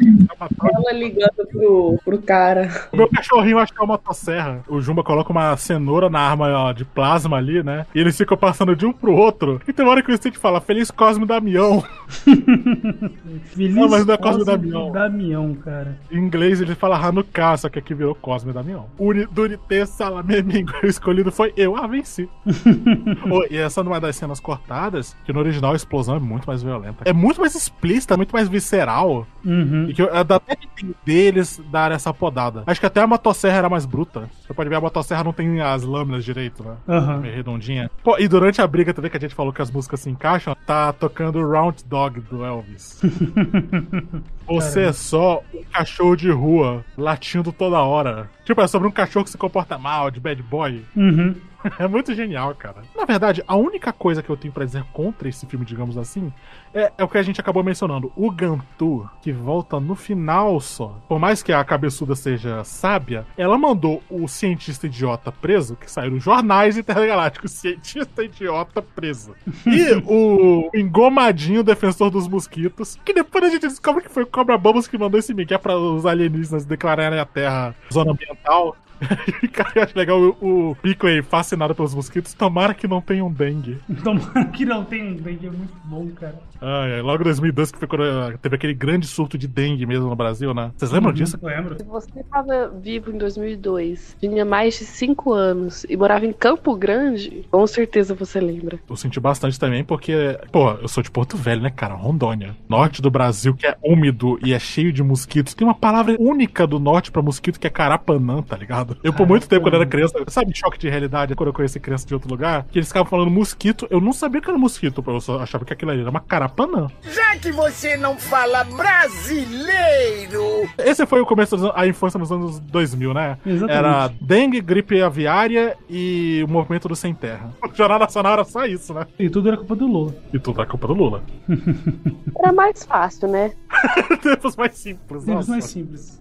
Ela ligando pro, pro cara. O meu cachorrinho acha que é uma motosserra. O Jumba coloca uma cenoura na arma ó, de plasma ali, né? E eles ficam passando de um pro outro. E tem uma hora que o Stitch fala, Feliz Cosme Damião. *laughs* Feliz Não, mas não é Cosme Cosme Damião. Damião, cara. Em inglês ele fala Hanukkah, só que aqui virou Cosme Damião. Uni, Durite, Salamemingo. O *laughs* escolhido foi eu. Ah, venci. Ô, *laughs* e essa não é das cenas cortadas, que no original a explosão é muito mais violenta. É muito mais explícita, muito mais visceral. Uhum. E que eu- dá até de entender eles dar essa podada. Acho que até a motosserra era mais bruta. Você pode ver, a motosserra não tem as lâminas direito, né? Aham. Meio redondinha. Pô, e durante a briga também, que a gente falou que as músicas se encaixam, tá tocando Round Dog do Elvis. *laughs* Você é só um cachorro de rua, latindo toda hora. Tipo, é sobre um cachorro que se comporta mal, de bad boy. Uhum. *laughs* É muito genial, cara. Na verdade, a única coisa que eu tenho pra dizer contra esse filme, digamos assim, é, é o que a gente acabou mencionando. O Gantu, que volta no final só. Por mais que a cabeçuda seja sábia, ela mandou o cientista idiota preso, que saiu nos jornais intergalácticos, cientista idiota preso. E *laughs* o engomadinho defensor dos mosquitos, que depois a gente descobre que foi o Cobra Bubbles que mandou esse migué pra os alienígenas declararem a Terra zona ambiental. E, *laughs* cara, eu acho legal o, o Pickley fascinado pelos mosquitos. Tomara que não tenham dengue. *laughs* Tomara que não tem dengue, é muito bom, cara. Ai, ai, logo em 2002 que foi quando eh, teve aquele grande surto de dengue mesmo no Brasil, né? Vocês lembram Uhum, disso? Lembro. Se você tava vivo em 2002, tinha mais de 5 anos e morava em Campo Grande, com certeza você lembra. Eu senti bastante também porque, pô, eu sou de Porto Velho, né, cara? Rondônia. Norte do Brasil, que é úmido e é cheio de mosquitos. Tem uma palavra única do norte pra mosquito que é carapanã, tá ligado? Eu, por muito tempo, quando era criança, sabe, choque de realidade, quando eu conheci criança de outro lugar, que eles ficavam falando mosquito, eu não sabia que era mosquito, eu só achava que aquilo ali era uma carapanã. Que você não fala brasileiro, Esse foi o começo da infância nos anos 2000, né? Exatamente. Era dengue, gripe aviária e o movimento do sem terra. *laughs* O Jornal Nacional era só isso, né? E tudo era culpa do Lula. E tudo era culpa do Lula. *laughs* Era mais fácil, né? *laughs* Tempos mais simples, Tempos nossa. mais simples.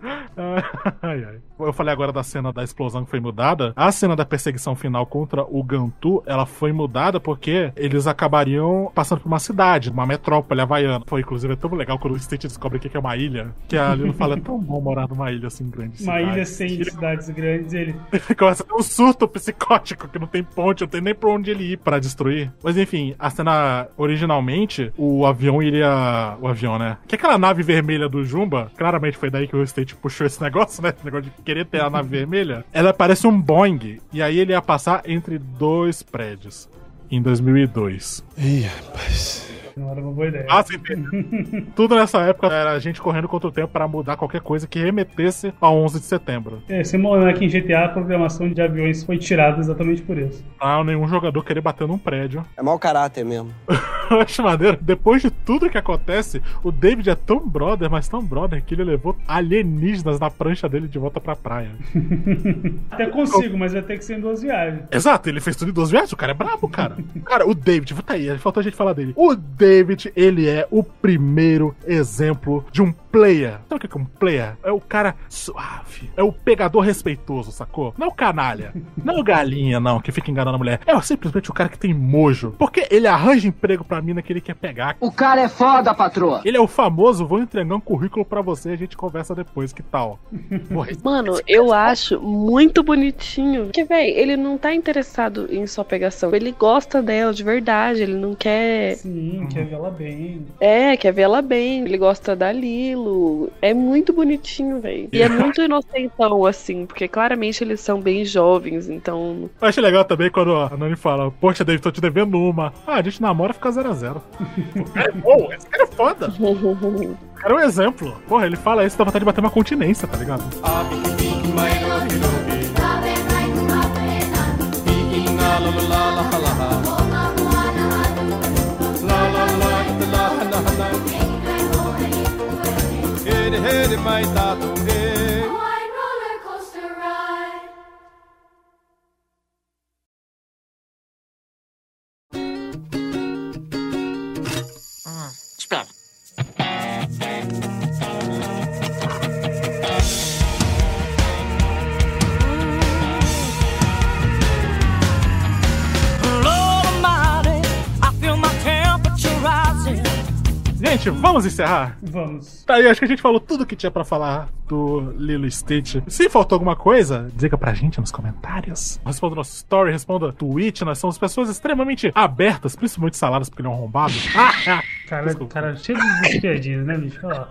Ai, ai. Eu falei agora da cena da explosão que foi mudada, a cena da perseguição final contra o Gantu, ela foi mudada porque eles acabariam passando por uma cidade, uma metrópole havaiana. Foi, inclusive, é tão legal quando o Stitch descobre que é uma ilha, que a Lilo fala, é tão bom morar numa ilha assim grande. Uma cidade." ilha sem cidades grandes, ele. Ele *laughs* começa a ter um surto psicótico que não tem ponte, não tem nem pra onde ele ir pra destruir. Mas enfim, a cena originalmente, o avião iria. O avião, né? Que aquela nave vermelha do Jumba, claramente foi daí que o State puxou esse *laughs* negócio, né? Esse negócio de querer ter a nave vermelha. Ela parece um Boeing. E aí ele ia passar entre dois prédios. Em 2002. Ih, rapaz. Não era uma boa ideia. Ah, sim. *laughs* Tudo nessa época era a gente correndo contra o tempo para mudar qualquer coisa que remetesse ao 11 de setembro. É, você morar aqui em GTA, a programação de aviões foi tirada exatamente por isso. Pra nenhum jogador querer bater num prédio. É mau caráter mesmo. *laughs* Eu acho maneiro. Depois de tudo que acontece, o David é tão brother, mas tão brother, que ele levou alienígenas na prancha dele de volta pra praia. *laughs* Até consigo, mas vai ter que ser em duas viagens. Exato, ele fez tudo em duas vezes. O cara é brabo, cara. cara, o David, tá aí, faltou a gente falar dele. O David, ele é o primeiro exemplo de um player. Sabe o que é um player? É o cara suave. É o pegador respeitoso, sacou? Não é o canalha. Não é o galinha, não, que fica enganando a mulher. É simplesmente o cara que tem mojo. Porque ele arranja emprego pra mina que ele quer pegar. O cara é foda, patroa. Ele é o famoso, vou entregar um currículo pra você e a gente conversa depois, que tal? *laughs* Porra, Mano, eu acho muito bonitinho. Porque, véi, ele não tá interessado em só pegação. Ele gosta dela de verdade. Ele não quer. Sim, quer ver ela bem. É, quer ver ela bem. Ele gosta da Lilo. É muito bonitinho, véi. E é muito inocentão, assim. Porque claramente eles são bem jovens, então. Eu acho legal também quando a Nani fala: Poxa, David, tô te devendo uma. Ah, a gente namora e fica 0 a 0 O cara é bom, esse cara é foda. O cara é um exemplo. Porra, ele fala isso, dá vontade de bater uma continência, tá ligado? Espera. Vamos encerrar? Vamos. Tá aí, acho que a gente falou tudo que tinha pra falar do Lilo Stitch. Se faltou alguma coisa, diga pra gente nos comentários. Responda nosso story, responda tweet. Nós somos pessoas extremamente abertas, principalmente saladas, porque ele é um arrombado. Cara, cara cheio de piadinhas, né, bicho? Lá.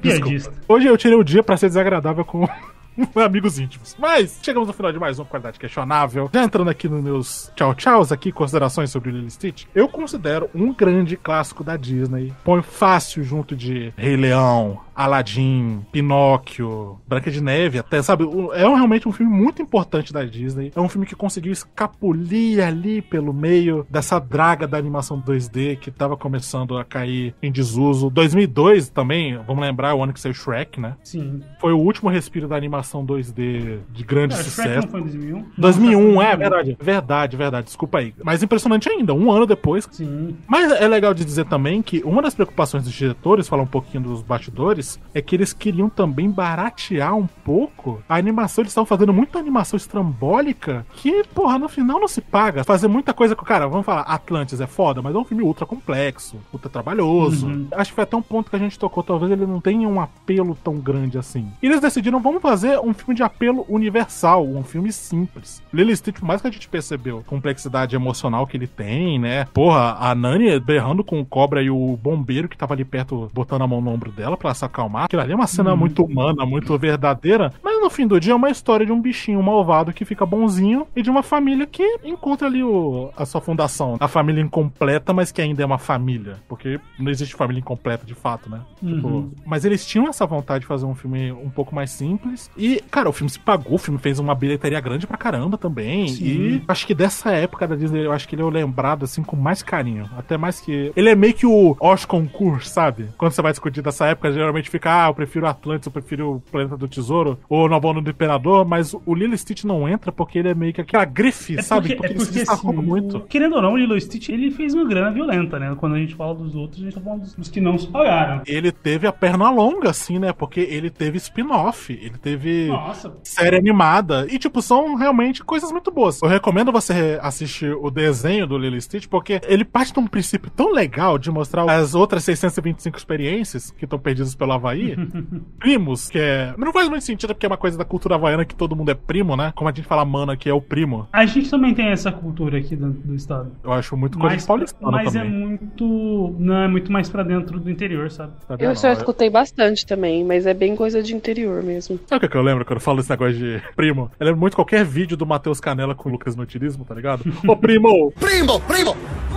Piadista. Hoje eu tirei o dia pra ser desagradável com *laughs* amigos íntimos. Mas chegamos no final de mais uma qualidade questionável. Já entrando aqui nos meus tchau tchauz aqui, considerações sobre Lilo Stitch. Eu considero um grande clássico da Disney. Põe fácil junto de Rei Leão, Aladdin, Pinóquio, Branca de Neve, até, sabe? É realmente um filme muito importante da Disney. É um filme que conseguiu escapulir ali pelo meio dessa draga da animação 2D que tava começando a cair em desuso. 2002 também, vamos lembrar, é o ano que saiu Shrek, né? Sim. Foi o último respiro da animação 2D de grande Shrek sucesso. não foi em 2001? 2001, é verdade. Verdade, verdade. Desculpa aí. Mas impressionante ainda, um ano depois. Sim. Mas é legal de dizer também que uma das preocupações dos diretores, falar um pouquinho dos bastidores, é que eles queriam também baratear um pouco a animação. Eles estavam fazendo muita animação estrambólica que, porra, no final não se paga. Fazer muita coisa com. Cara, vamos falar, Atlantis é foda, mas é um filme ultra complexo, ultra trabalhoso. Uhum. Acho que foi até um ponto que a gente tocou. Talvez ele não tenha um apelo tão grande assim. E eles decidiram, vamos fazer um filme de apelo universal, um filme simples. E Stitch, por mais que a gente percebeu a complexidade emocional que ele tem, né? Porra, a Nani berrando com o cobra e o bombeiro que tava ali perto botando a mão no ombro dela pra se acalmar. Aquilo ali é uma cena Uhum. muito humana, muito verdadeira. Mas no fim do dia é uma história de um bichinho malvado que fica bonzinho e de uma família que encontra ali o, a sua fundação. A família incompleta, mas que ainda é uma família. Porque não existe família incompleta de fato, né? Tipo, Uhum. mas eles tinham essa vontade de fazer um filme um pouco mais simples. E, cara, o filme se pagou, o filme fez uma bilheteria grande pra caramba também. Sim. E acho que dessa época da Disney, eu acho que ele é lembrado assim com mais carinho. Até mais que. Ele é meio que o Oscar Concurso, sabe? Quando você vai discutir dessa época, geralmente realmente fica, ah, eu prefiro Atlantis, eu prefiro o Planeta do Tesouro, ou Nova Onda do Imperador, mas o Lilo Stitch não entra porque ele é meio que aquela grife, É sabe? porque, é ele se porque assim, muito. querendo ou não, o Lilo Stitch ele fez uma grana violenta, né? Quando a gente fala dos outros, a gente tá falando dos, dos que não se pagaram. Ele teve a perna longa, assim, né? Porque ele teve spin-off, ele teve Nossa. série animada. E, tipo, são realmente coisas muito boas. Eu recomendo você assistir o desenho do Lilo Stitch, porque ele parte de um princípio tão legal de mostrar as outras 625 experiências que estão perdidas pelo Havaí. *laughs* primos, que é. Não faz muito sentido porque é uma coisa da cultura havaiana que todo mundo é primo, né? Como a gente fala mano aqui é o primo. A gente também tem essa cultura aqui dentro do estado. Eu acho muito coisa de paulistano mas é também. muito. Não, é muito mais pra dentro do interior, sabe? Tá Eu só escutei bastante também, mas é bem coisa de interior mesmo. Sabe o que, que eu lembro quando eu falo desse negócio de primo? Eu lembro muito qualquer vídeo do Matheus Canela com o Lucas no Tirismo, tá ligado? *laughs* Ô, primo! Primo, primo!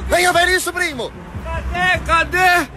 Venha ver isso, primo! Cadê? Cadê?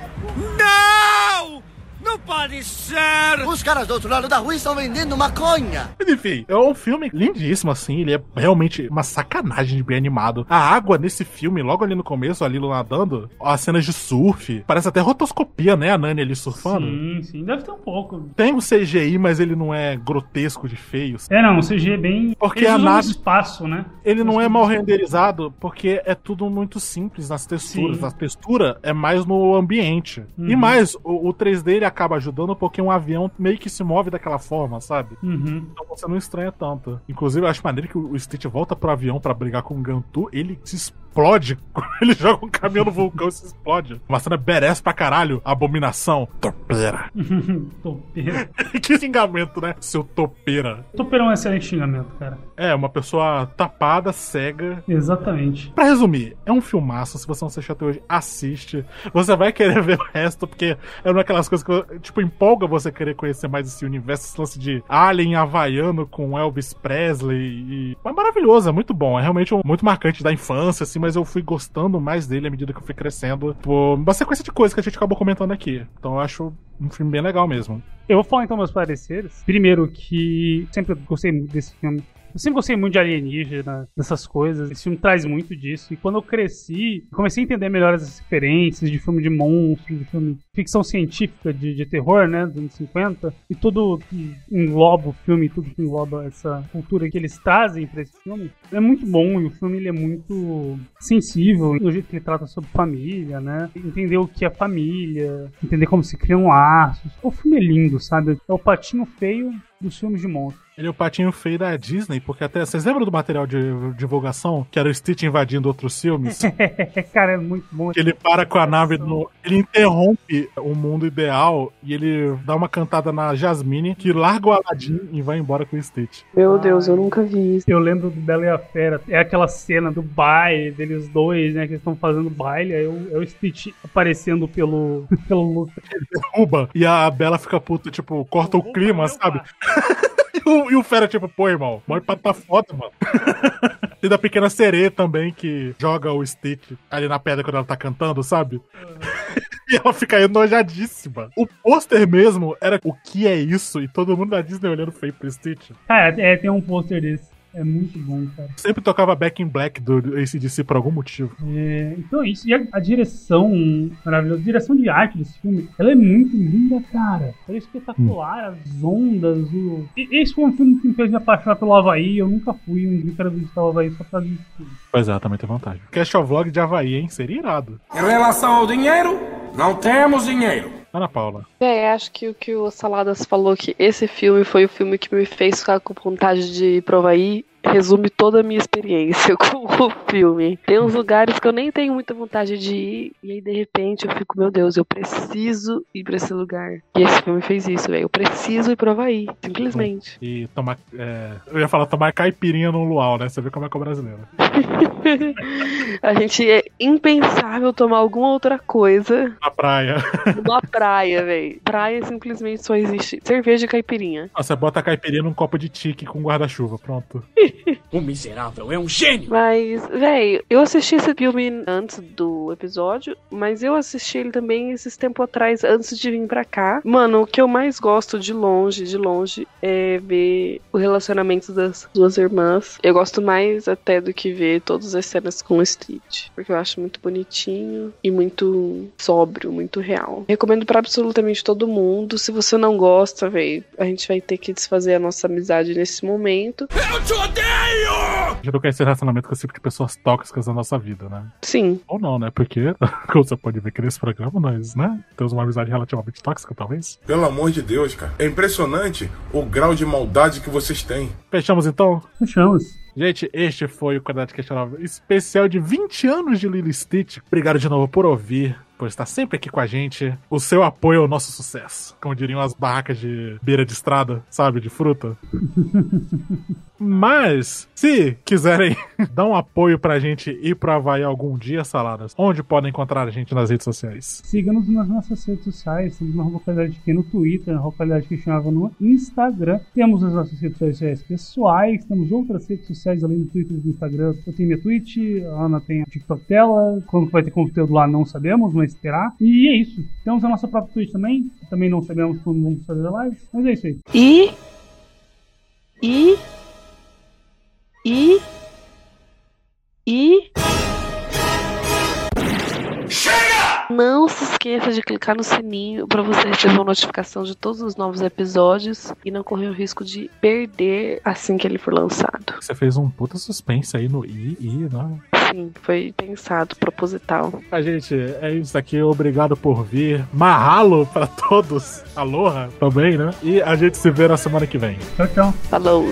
Não! Não pode ser! Os caras do outro lado da rua estão vendendo maconha! Enfim, é um filme lindíssimo, assim. Ele é realmente uma sacanagem de bem animado. A água nesse filme, logo ali no começo, a Lilo nadando, as cenas de surf, parece até rotoscopia, né? A Nani ali surfando. Sim, sim, deve ter um pouco. Tem um CGI, mas ele não é grotesco de feio. É, não, o CG é bem. Porque Eles a nave- o espaço, né? Ele não é mal renderizado porque é tudo muito simples nas texturas. Sim. A textura é mais no ambiente. E Uhum. mais, o, o 3D ele acaba ajudando porque um avião meio que se move daquela forma, sabe? Uhum. Então você não estranha tanto. Inclusive, eu acho maneiro que o Stitch volta pro avião pra brigar com o Gantu, ele se explode. *laughs* ele joga um caminhão no vulcão e se explode. Uma cena badass pra caralho. Abominação. Topeira. *laughs* Topeira. *laughs* que xingamento, né? Seu topeira. Topeira é um excelente xingamento, cara. É, uma pessoa tapada, cega. Exatamente. Pra resumir, é um filmaço. Se você não assistiu até hoje, assiste. Você vai querer ver o resto, porque é uma daquelas coisas que, tipo, empolga você querer conhecer mais esse universo, esse lance de Alien havaiano com Elvis Presley. E... É maravilhoso, é muito bom. É realmente um- muito marcante da infância, assim, mas eu fui gostando mais dele à medida que eu fui crescendo. Por uma sequência de coisas que a gente acabou comentando aqui. Então eu acho um filme bem legal mesmo. Eu vou falar então meus pareceres. Primeiro, que sempre gostei muito desse filme. Eu sempre gostei muito de alienígena, dessas coisas. Esse filme traz muito disso. E quando eu cresci, comecei a entender melhor as referências de filme de monstros, de filme de ficção científica, de, de terror, né, dos anos 50. E tudo que engloba o filme, tudo que engloba essa cultura que eles trazem pra esse filme. É muito bom e o filme ele é muito sensível no jeito que ele trata sobre família, né? Entender o que é família, entender como se criam laços. O filme é lindo, sabe? É o patinho feio dos filmes de monstros. Ele é o patinho feio da Disney, porque até. Vocês lembram do material de divulgação? Que era o Stitch invadindo outros filmes? *laughs* Cara, é muito bom. Que ele para com a nave no. Ele interrompe o mundo ideal e ele dá uma cantada na Jasmine, que larga o Aladdin e vai embora com o Stitch. Meu Deus, eu nunca vi isso. Eu lembro do Bela e a Fera. É aquela cena do baile deles dois, né? Que eles estão fazendo baile. Aí é o, o Stitch aparecendo pelo, *laughs* pelo luta. Derruba. E a Bela fica puta, tipo, corta o clima, sabe? *laughs* E o, e o Fera, tipo, pô, irmão, mó pra tá foda, mano. Tem *laughs* da pequena sereia também, que joga o Stitch ali na pedra quando ela tá cantando, sabe? *laughs* e ela fica enojadíssima. O pôster mesmo era o que é isso? E todo mundo da Disney olhando feio pro Stitch. Cara, é, tem um pôster desse. É muito bom, cara. Sempre tocava Back in Black do ACDC por algum motivo. É, então é isso. E a, a direção maravilhosa, a direção de arte desse filme, ela é muito linda, cara. Ela é espetacular, as ondas, o... E- Esse foi um filme que me fez me apaixonar pelo Havaí. Eu nunca fui, um dia eu quero visitar o Havaí só pra ver isso. tudo. Pois é, também tem vantagem. Cast of Vlog de Havaí, hein? Seria irado. Em relação ao dinheiro, não temos dinheiro. Ana Paula. É, acho que o que o Saladas falou que esse filme foi o filme que me fez ficar com vontade de ir pro Havaí. Resume toda a minha experiência *laughs* com o filme. Tem uns lugares que eu nem tenho muita vontade de ir, e aí de repente eu fico, meu Deus, eu preciso ir pra esse lugar. E esse filme fez isso, velho. Eu preciso ir pro Havaí, simplesmente. E tomar. é, Eu ia falar tomar caipirinha no luau, né? Você vê como é que é o brasileiro. *laughs* A gente é impensável tomar alguma outra coisa Na praia. numa praia, velho. Praia simplesmente só existe cerveja e caipirinha. Ah, Você bota a caipirinha num copo de tique com guarda-chuva, pronto. *laughs* O miserável é um gênio! Mas, véi, eu assisti esse filme antes do episódio, mas eu assisti ele também esses tempos atrás, antes de vir pra cá. Mano, o que eu mais gosto de longe, de longe, é ver o relacionamento das duas irmãs. Eu gosto mais até do que ver todas as cenas com o Stitch, porque eu acho muito bonitinho e muito sóbrio, muito real. Recomendo pra absolutamente todo mundo. Se você não gosta, véi, a gente vai ter que desfazer a nossa amizade nesse momento. Eu te odeio! Eu não quero esse relacionamento com esse tipo de pessoas tóxicas na nossa vida, né? Sim. Ou não, né? Porque, *laughs* como você pode ver que nesse programa, nós, né? Temos uma amizade relativamente tóxica, talvez. Pelo amor de Deus, cara. É impressionante o grau de maldade que vocês têm. Fechamos então? Fechamos. Gente, este foi o Qualidade Questionável especial de 20 anos de Lily Stitch. Obrigado de novo por ouvir, por estar sempre aqui com a gente. O seu apoio é o nosso sucesso. Como diriam as barracas de beira de estrada, sabe? De fruta. *laughs* Mas, se quiserem *laughs* dar um apoio pra gente ir pro Havaí algum dia, Saladas, onde podem encontrar a gente nas redes sociais? Siga-nos nas nossas redes sociais, temos uma localidade aqui no Twitter, na localidade que chamava no Instagram. Temos as nossas redes sociais pessoais, temos outras redes sociais além do Twitter e do Instagram. Eu tenho minha Twitch, a Ana tem a TikTok dela. Quando vai ter conteúdo lá, não sabemos, mas terá. E é isso. Temos a nossa própria Twitch também. Também não sabemos quando vamos fazer a live. Mas é isso aí. E. E. E. E. Não se esqueça de clicar no sininho para você receber uma notificação de todos os novos episódios e não correr o risco de perder assim que ele for lançado. Você fez um puta suspense aí no I, I, né? Sim, foi pensado, proposital. A gente, é isso aqui. Obrigado por vir. Mahalo pra todos. Aloha também, né? E a gente se vê na semana que vem. Tchau, tchau. Falou.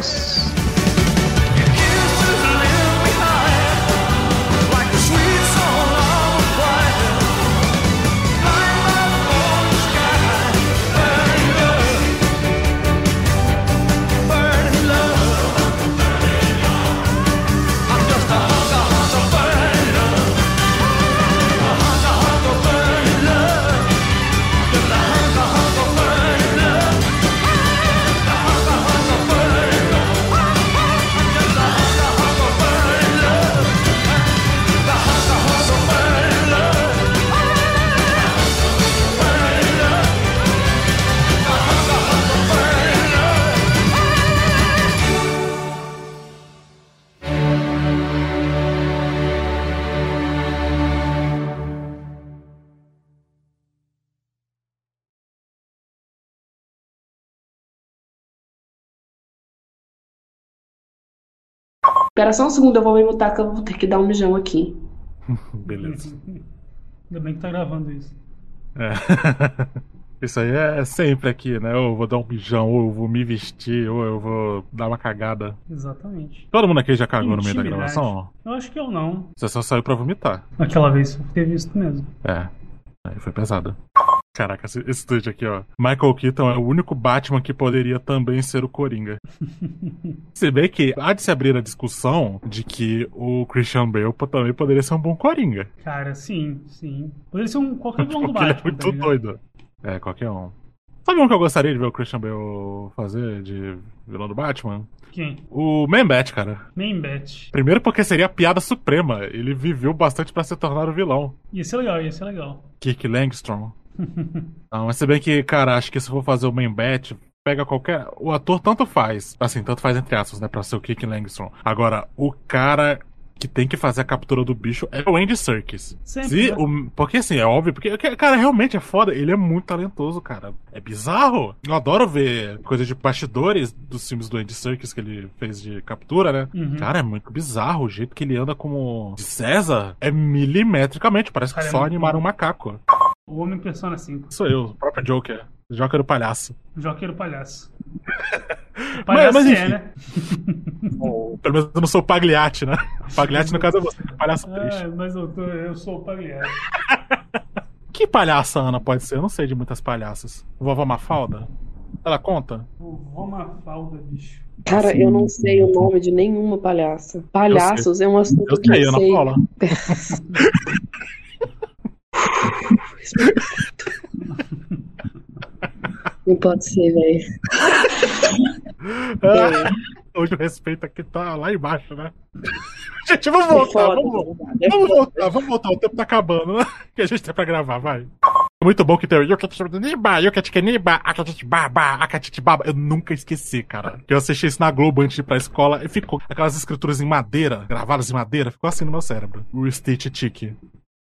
Espera só um segundo, eu vou me mutar que eu vou ter que dar um mijão aqui. *laughs* Beleza. Ainda bem que tá gravando isso. É. *laughs* Isso aí é sempre aqui, né? Ou eu vou dar um mijão, ou eu vou me vestir, ou eu vou dar uma cagada. Exatamente. Todo mundo aqui já cagou no meio da gravação? Eu acho que eu não. Você só saiu pra vomitar. Aquela vez teve isso mesmo. É. Aí foi pesado. Caraca, esse, tweet aqui, ó. Michael Keaton é o único Batman que poderia também ser o Coringa. *laughs* Se bem que há de se abrir a discussão de que o Christian Bale também poderia ser um bom Coringa. Cara, sim, sim. Poderia ser um qualquer *laughs* vilão do Porque ele é Batman. muito tá doido. É, qualquer um. Sabe um que eu gostaria de ver o Christian Bale fazer de vilão do Batman? Quem? O Man-Bat, cara. Mainbat. Primeiro porque seria a piada suprema. Ele viveu bastante pra se tornar o vilão. Ia ser legal, ia ser legal. Kirk Langstrom. *laughs* Não, mas se bem que, cara, acho que se for fazer o Man-Bat, pega qualquer. O ator tanto faz. Assim, tanto faz entre aspas, né? Pra ser o Kirk Langstrom. Agora, o cara que tem que fazer a captura do bicho é o Andy Serkis. Sempre, Se né? o- porque assim, é óbvio, porque, cara, realmente é foda. Ele é muito talentoso, cara. É bizarro. Eu adoro ver coisas de bastidores dos filmes do Andy Serkis que ele fez de captura, né? Uhum. Cara, é muito bizarro. O jeito que ele anda como de César é milimetricamente. Parece que Cara, é só muito animaram um bom. macaco. O Homem Persona 5. Sou eu, o próprio Joker. Joker o palhaço. Joqueiro *laughs* palhaço. Mas, Palhaço mas é, enfim. né? *laughs* Ou, Pelo menos eu não sou o Pagliatti, né? Pagliatti, no caso, é você, que é palhaço triste. Ah, mas eu, tô, eu sou o Pagliari. *laughs* Que palhaça a Ana pode ser? Eu não sei de muitas palhaças. Vovó Mafalda? Ela conta? Vovó Mafalda, bicho. Cara, eu não sei o nome de nenhuma palhaça. Palhaços é um assunto Eu que sei, eu Ana sei. Paula. *laughs* Não pode ser, velho. *laughs* Ah, Hoje o respeito aqui tá lá embaixo, né? *laughs* Gente, vamos voltar, foda, vamos, voltar. é vamos voltar, vamos voltar. O tempo tá acabando, né? Que a gente tem pra gravar, vai. É muito bom que tem o Yokatiniba, Yokatiniba, Akatitibaba, Akatitibaba. Eu nunca esqueci, cara. Eu assisti isso na Globo antes de ir pra escola e ficou aquelas escrituras em madeira, gravadas em madeira, ficou assim no meu cérebro. O Stitch Tiki.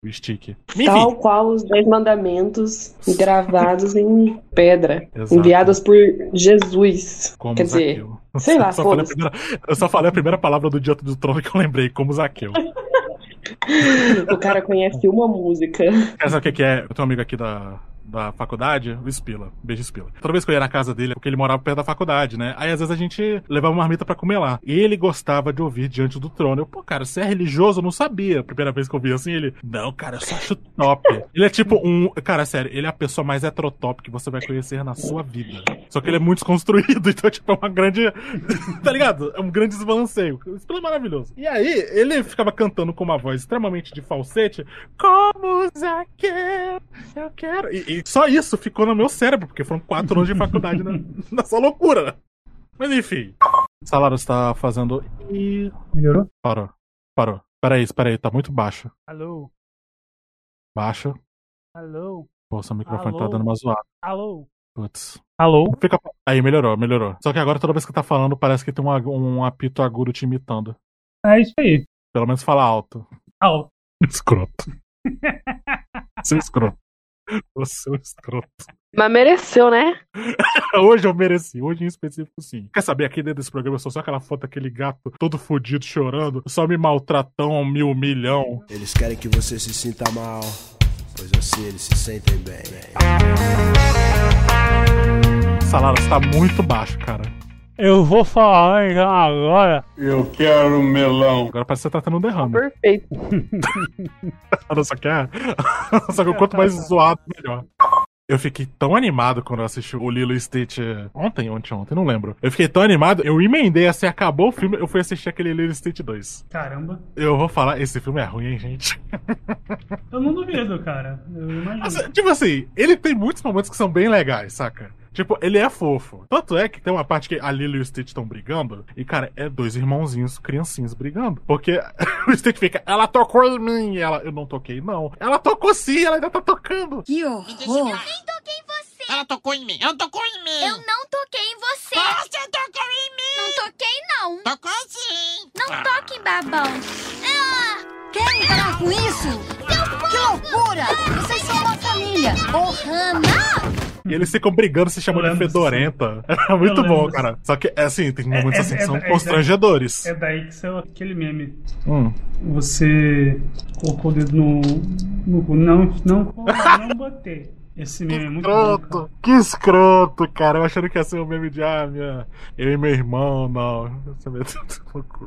O Stick. Tal qual os Dez Mandamentos gravados em pedra, Exato. enviados por Jesus. Como Quer dizer, Zaqueu. sei lá, Eu só, falei primeira, eu só falei a primeira palavra do Diante do Trono que eu lembrei, como Zaqueu. *laughs* o cara conhece uma música. Quer saber o que é? Eu tenho um amigo aqui da, da faculdade, o Espila. Beijo, Espila. Toda vez que eu ia na casa dele, porque ele morava perto da faculdade, né? Aí às vezes a gente levava uma marmita pra comer lá. E ele gostava de ouvir Diante do Trono. Eu, pô, cara, você é religioso? Eu não sabia. Primeira vez que eu vi assim, ele, não, cara, eu só acho top. *laughs* ele é tipo um. Cara, sério, ele é a pessoa mais heterotop que você vai conhecer na sua vida. Só que ele é muito desconstruído, *laughs* então, tipo, é uma grande. *laughs* tá ligado? É um grande desbalanceio. Espila é maravilhoso. E aí, ele ficava cantando com uma voz extremamente de falsete, como Zaqueu, eu quero. E, e só isso ficou no meu cérebro, porque foram quatro anos de faculdade na, *laughs* nessa loucura. Mas enfim. Salário está fazendo. E. Melhorou? Parou. Parou. Peraí, peraí, tá muito baixo. Alô? Baixo. Alô? Pô, seu microfone tá Alô? dando uma zoada. Alô? Putz. Alô? Fica... Aí, melhorou, melhorou. Só que agora toda vez que tá falando, parece que tem um, um apito agudo te imitando. É isso aí. Pelo menos fala alto. Alô? *laughs* Escroto. *laughs* Seu escroto. Você é um escroto. Mas mereceu, né? *laughs* Hoje eu mereci, hoje em específico sim. Quer saber, aqui dentro desse programa eu sou só aquela foto daquele gato todo fudido chorando, só me maltratam um mil milhão. Eles querem que você se sinta mal, pois assim eles se sentem bem. O salário está muito baixo, cara. Eu vou falar então agora. Eu quero melão. Agora parece que você tá tendo um derrame. Perfeito. *laughs* Só que é. *laughs* Só que quanto mais zoado, melhor. Eu fiquei tão animado quando eu assisti o Lilo e Stitch ontem, ontem, ontem, não lembro. Eu fiquei tão animado, eu emendei assim, acabou o filme, eu fui assistir aquele Lilo e Stitch 2. Caramba. Eu vou falar, esse filme é ruim, hein, gente? Eu não duvido, cara. Eu imagino. Assim, tipo assim, ele tem muitos momentos que são bem legais, saca? Tipo, ele é fofo. Tanto é que tem uma parte que a Lily e o Stitch estão brigando. E, cara, é dois irmãozinhos, criancinhas brigando. Porque *laughs* o Stitch fica, ela tocou em mim. E ela, eu não toquei, não. Ela tocou sim, ela ainda tá tocando. Que horror. Nem toquei em você. Ela tocou em mim. Ela tocou em mim. Eu não toquei em você. Você tocou em mim. Não toquei, não. Tocou sim. Não toque em babão. Ah, Querem parar com isso? Que loucura! Vocês são uma família. Ô, Hannah! E eles ficam brigando, se chamando de fedorenta. *laughs* É muito bom, cara. Só que, é assim, tem momentos É- assim é- que são é- é- constrangedores. É daí que saiu aquele meme. Hum. Você colocou o dedo no. no não, não, não botei. Esse meme é muito bom. cara. Escroto, que escroto, cara. Eu achando que ia ser um meme de, ah, minha, eu e meu irmão, não.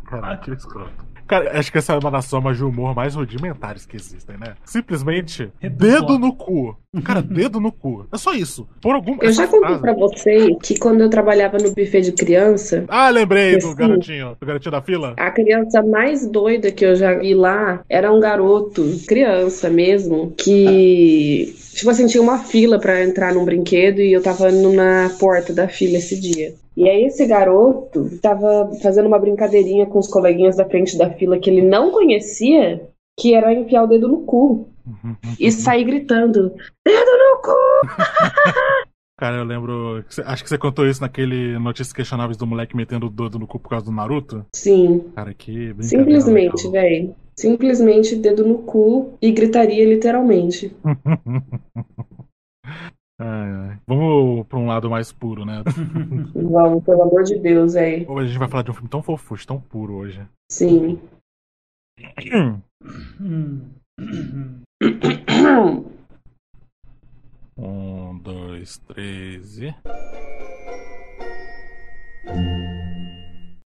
Cara, que escroto. Cara, acho que essa é uma das formas de humor mais rudimentares que existem, né? Simplesmente, dedo no cu. Cara, *laughs* dedo no cu. É só isso. Por algum. Eu já contei frase- pra você que quando eu trabalhava no buffet de criança, Ah, lembrei do Assim. garotinho. Do garotinho da fila. a criança mais doida que eu já vi lá era um garoto, criança mesmo, que, tipo assim, tinha uma fila pra entrar num brinquedo e eu tava indo na porta da fila esse dia. E aí esse garoto tava fazendo uma brincadeirinha com os coleguinhas da frente da fila que ele não conhecia, que era enfiar o dedo no cu. E sair gritando, dedo no cu! *laughs* Cara, eu lembro. Acho que você contou isso naquele Notícias Questionáveis do moleque metendo o dedo no cu por causa do Naruto. Sim. Cara, que brincadeira. Simplesmente, velho. Simplesmente dedo no cu e gritaria literalmente. *laughs* Ai, ai. Vamos pra um lado mais puro, né? *laughs* Vamos, pelo amor de Deus, velho. Hoje a gente vai falar de um filme tão fofucho, tão puro hoje. Sim. Um, dois, três e.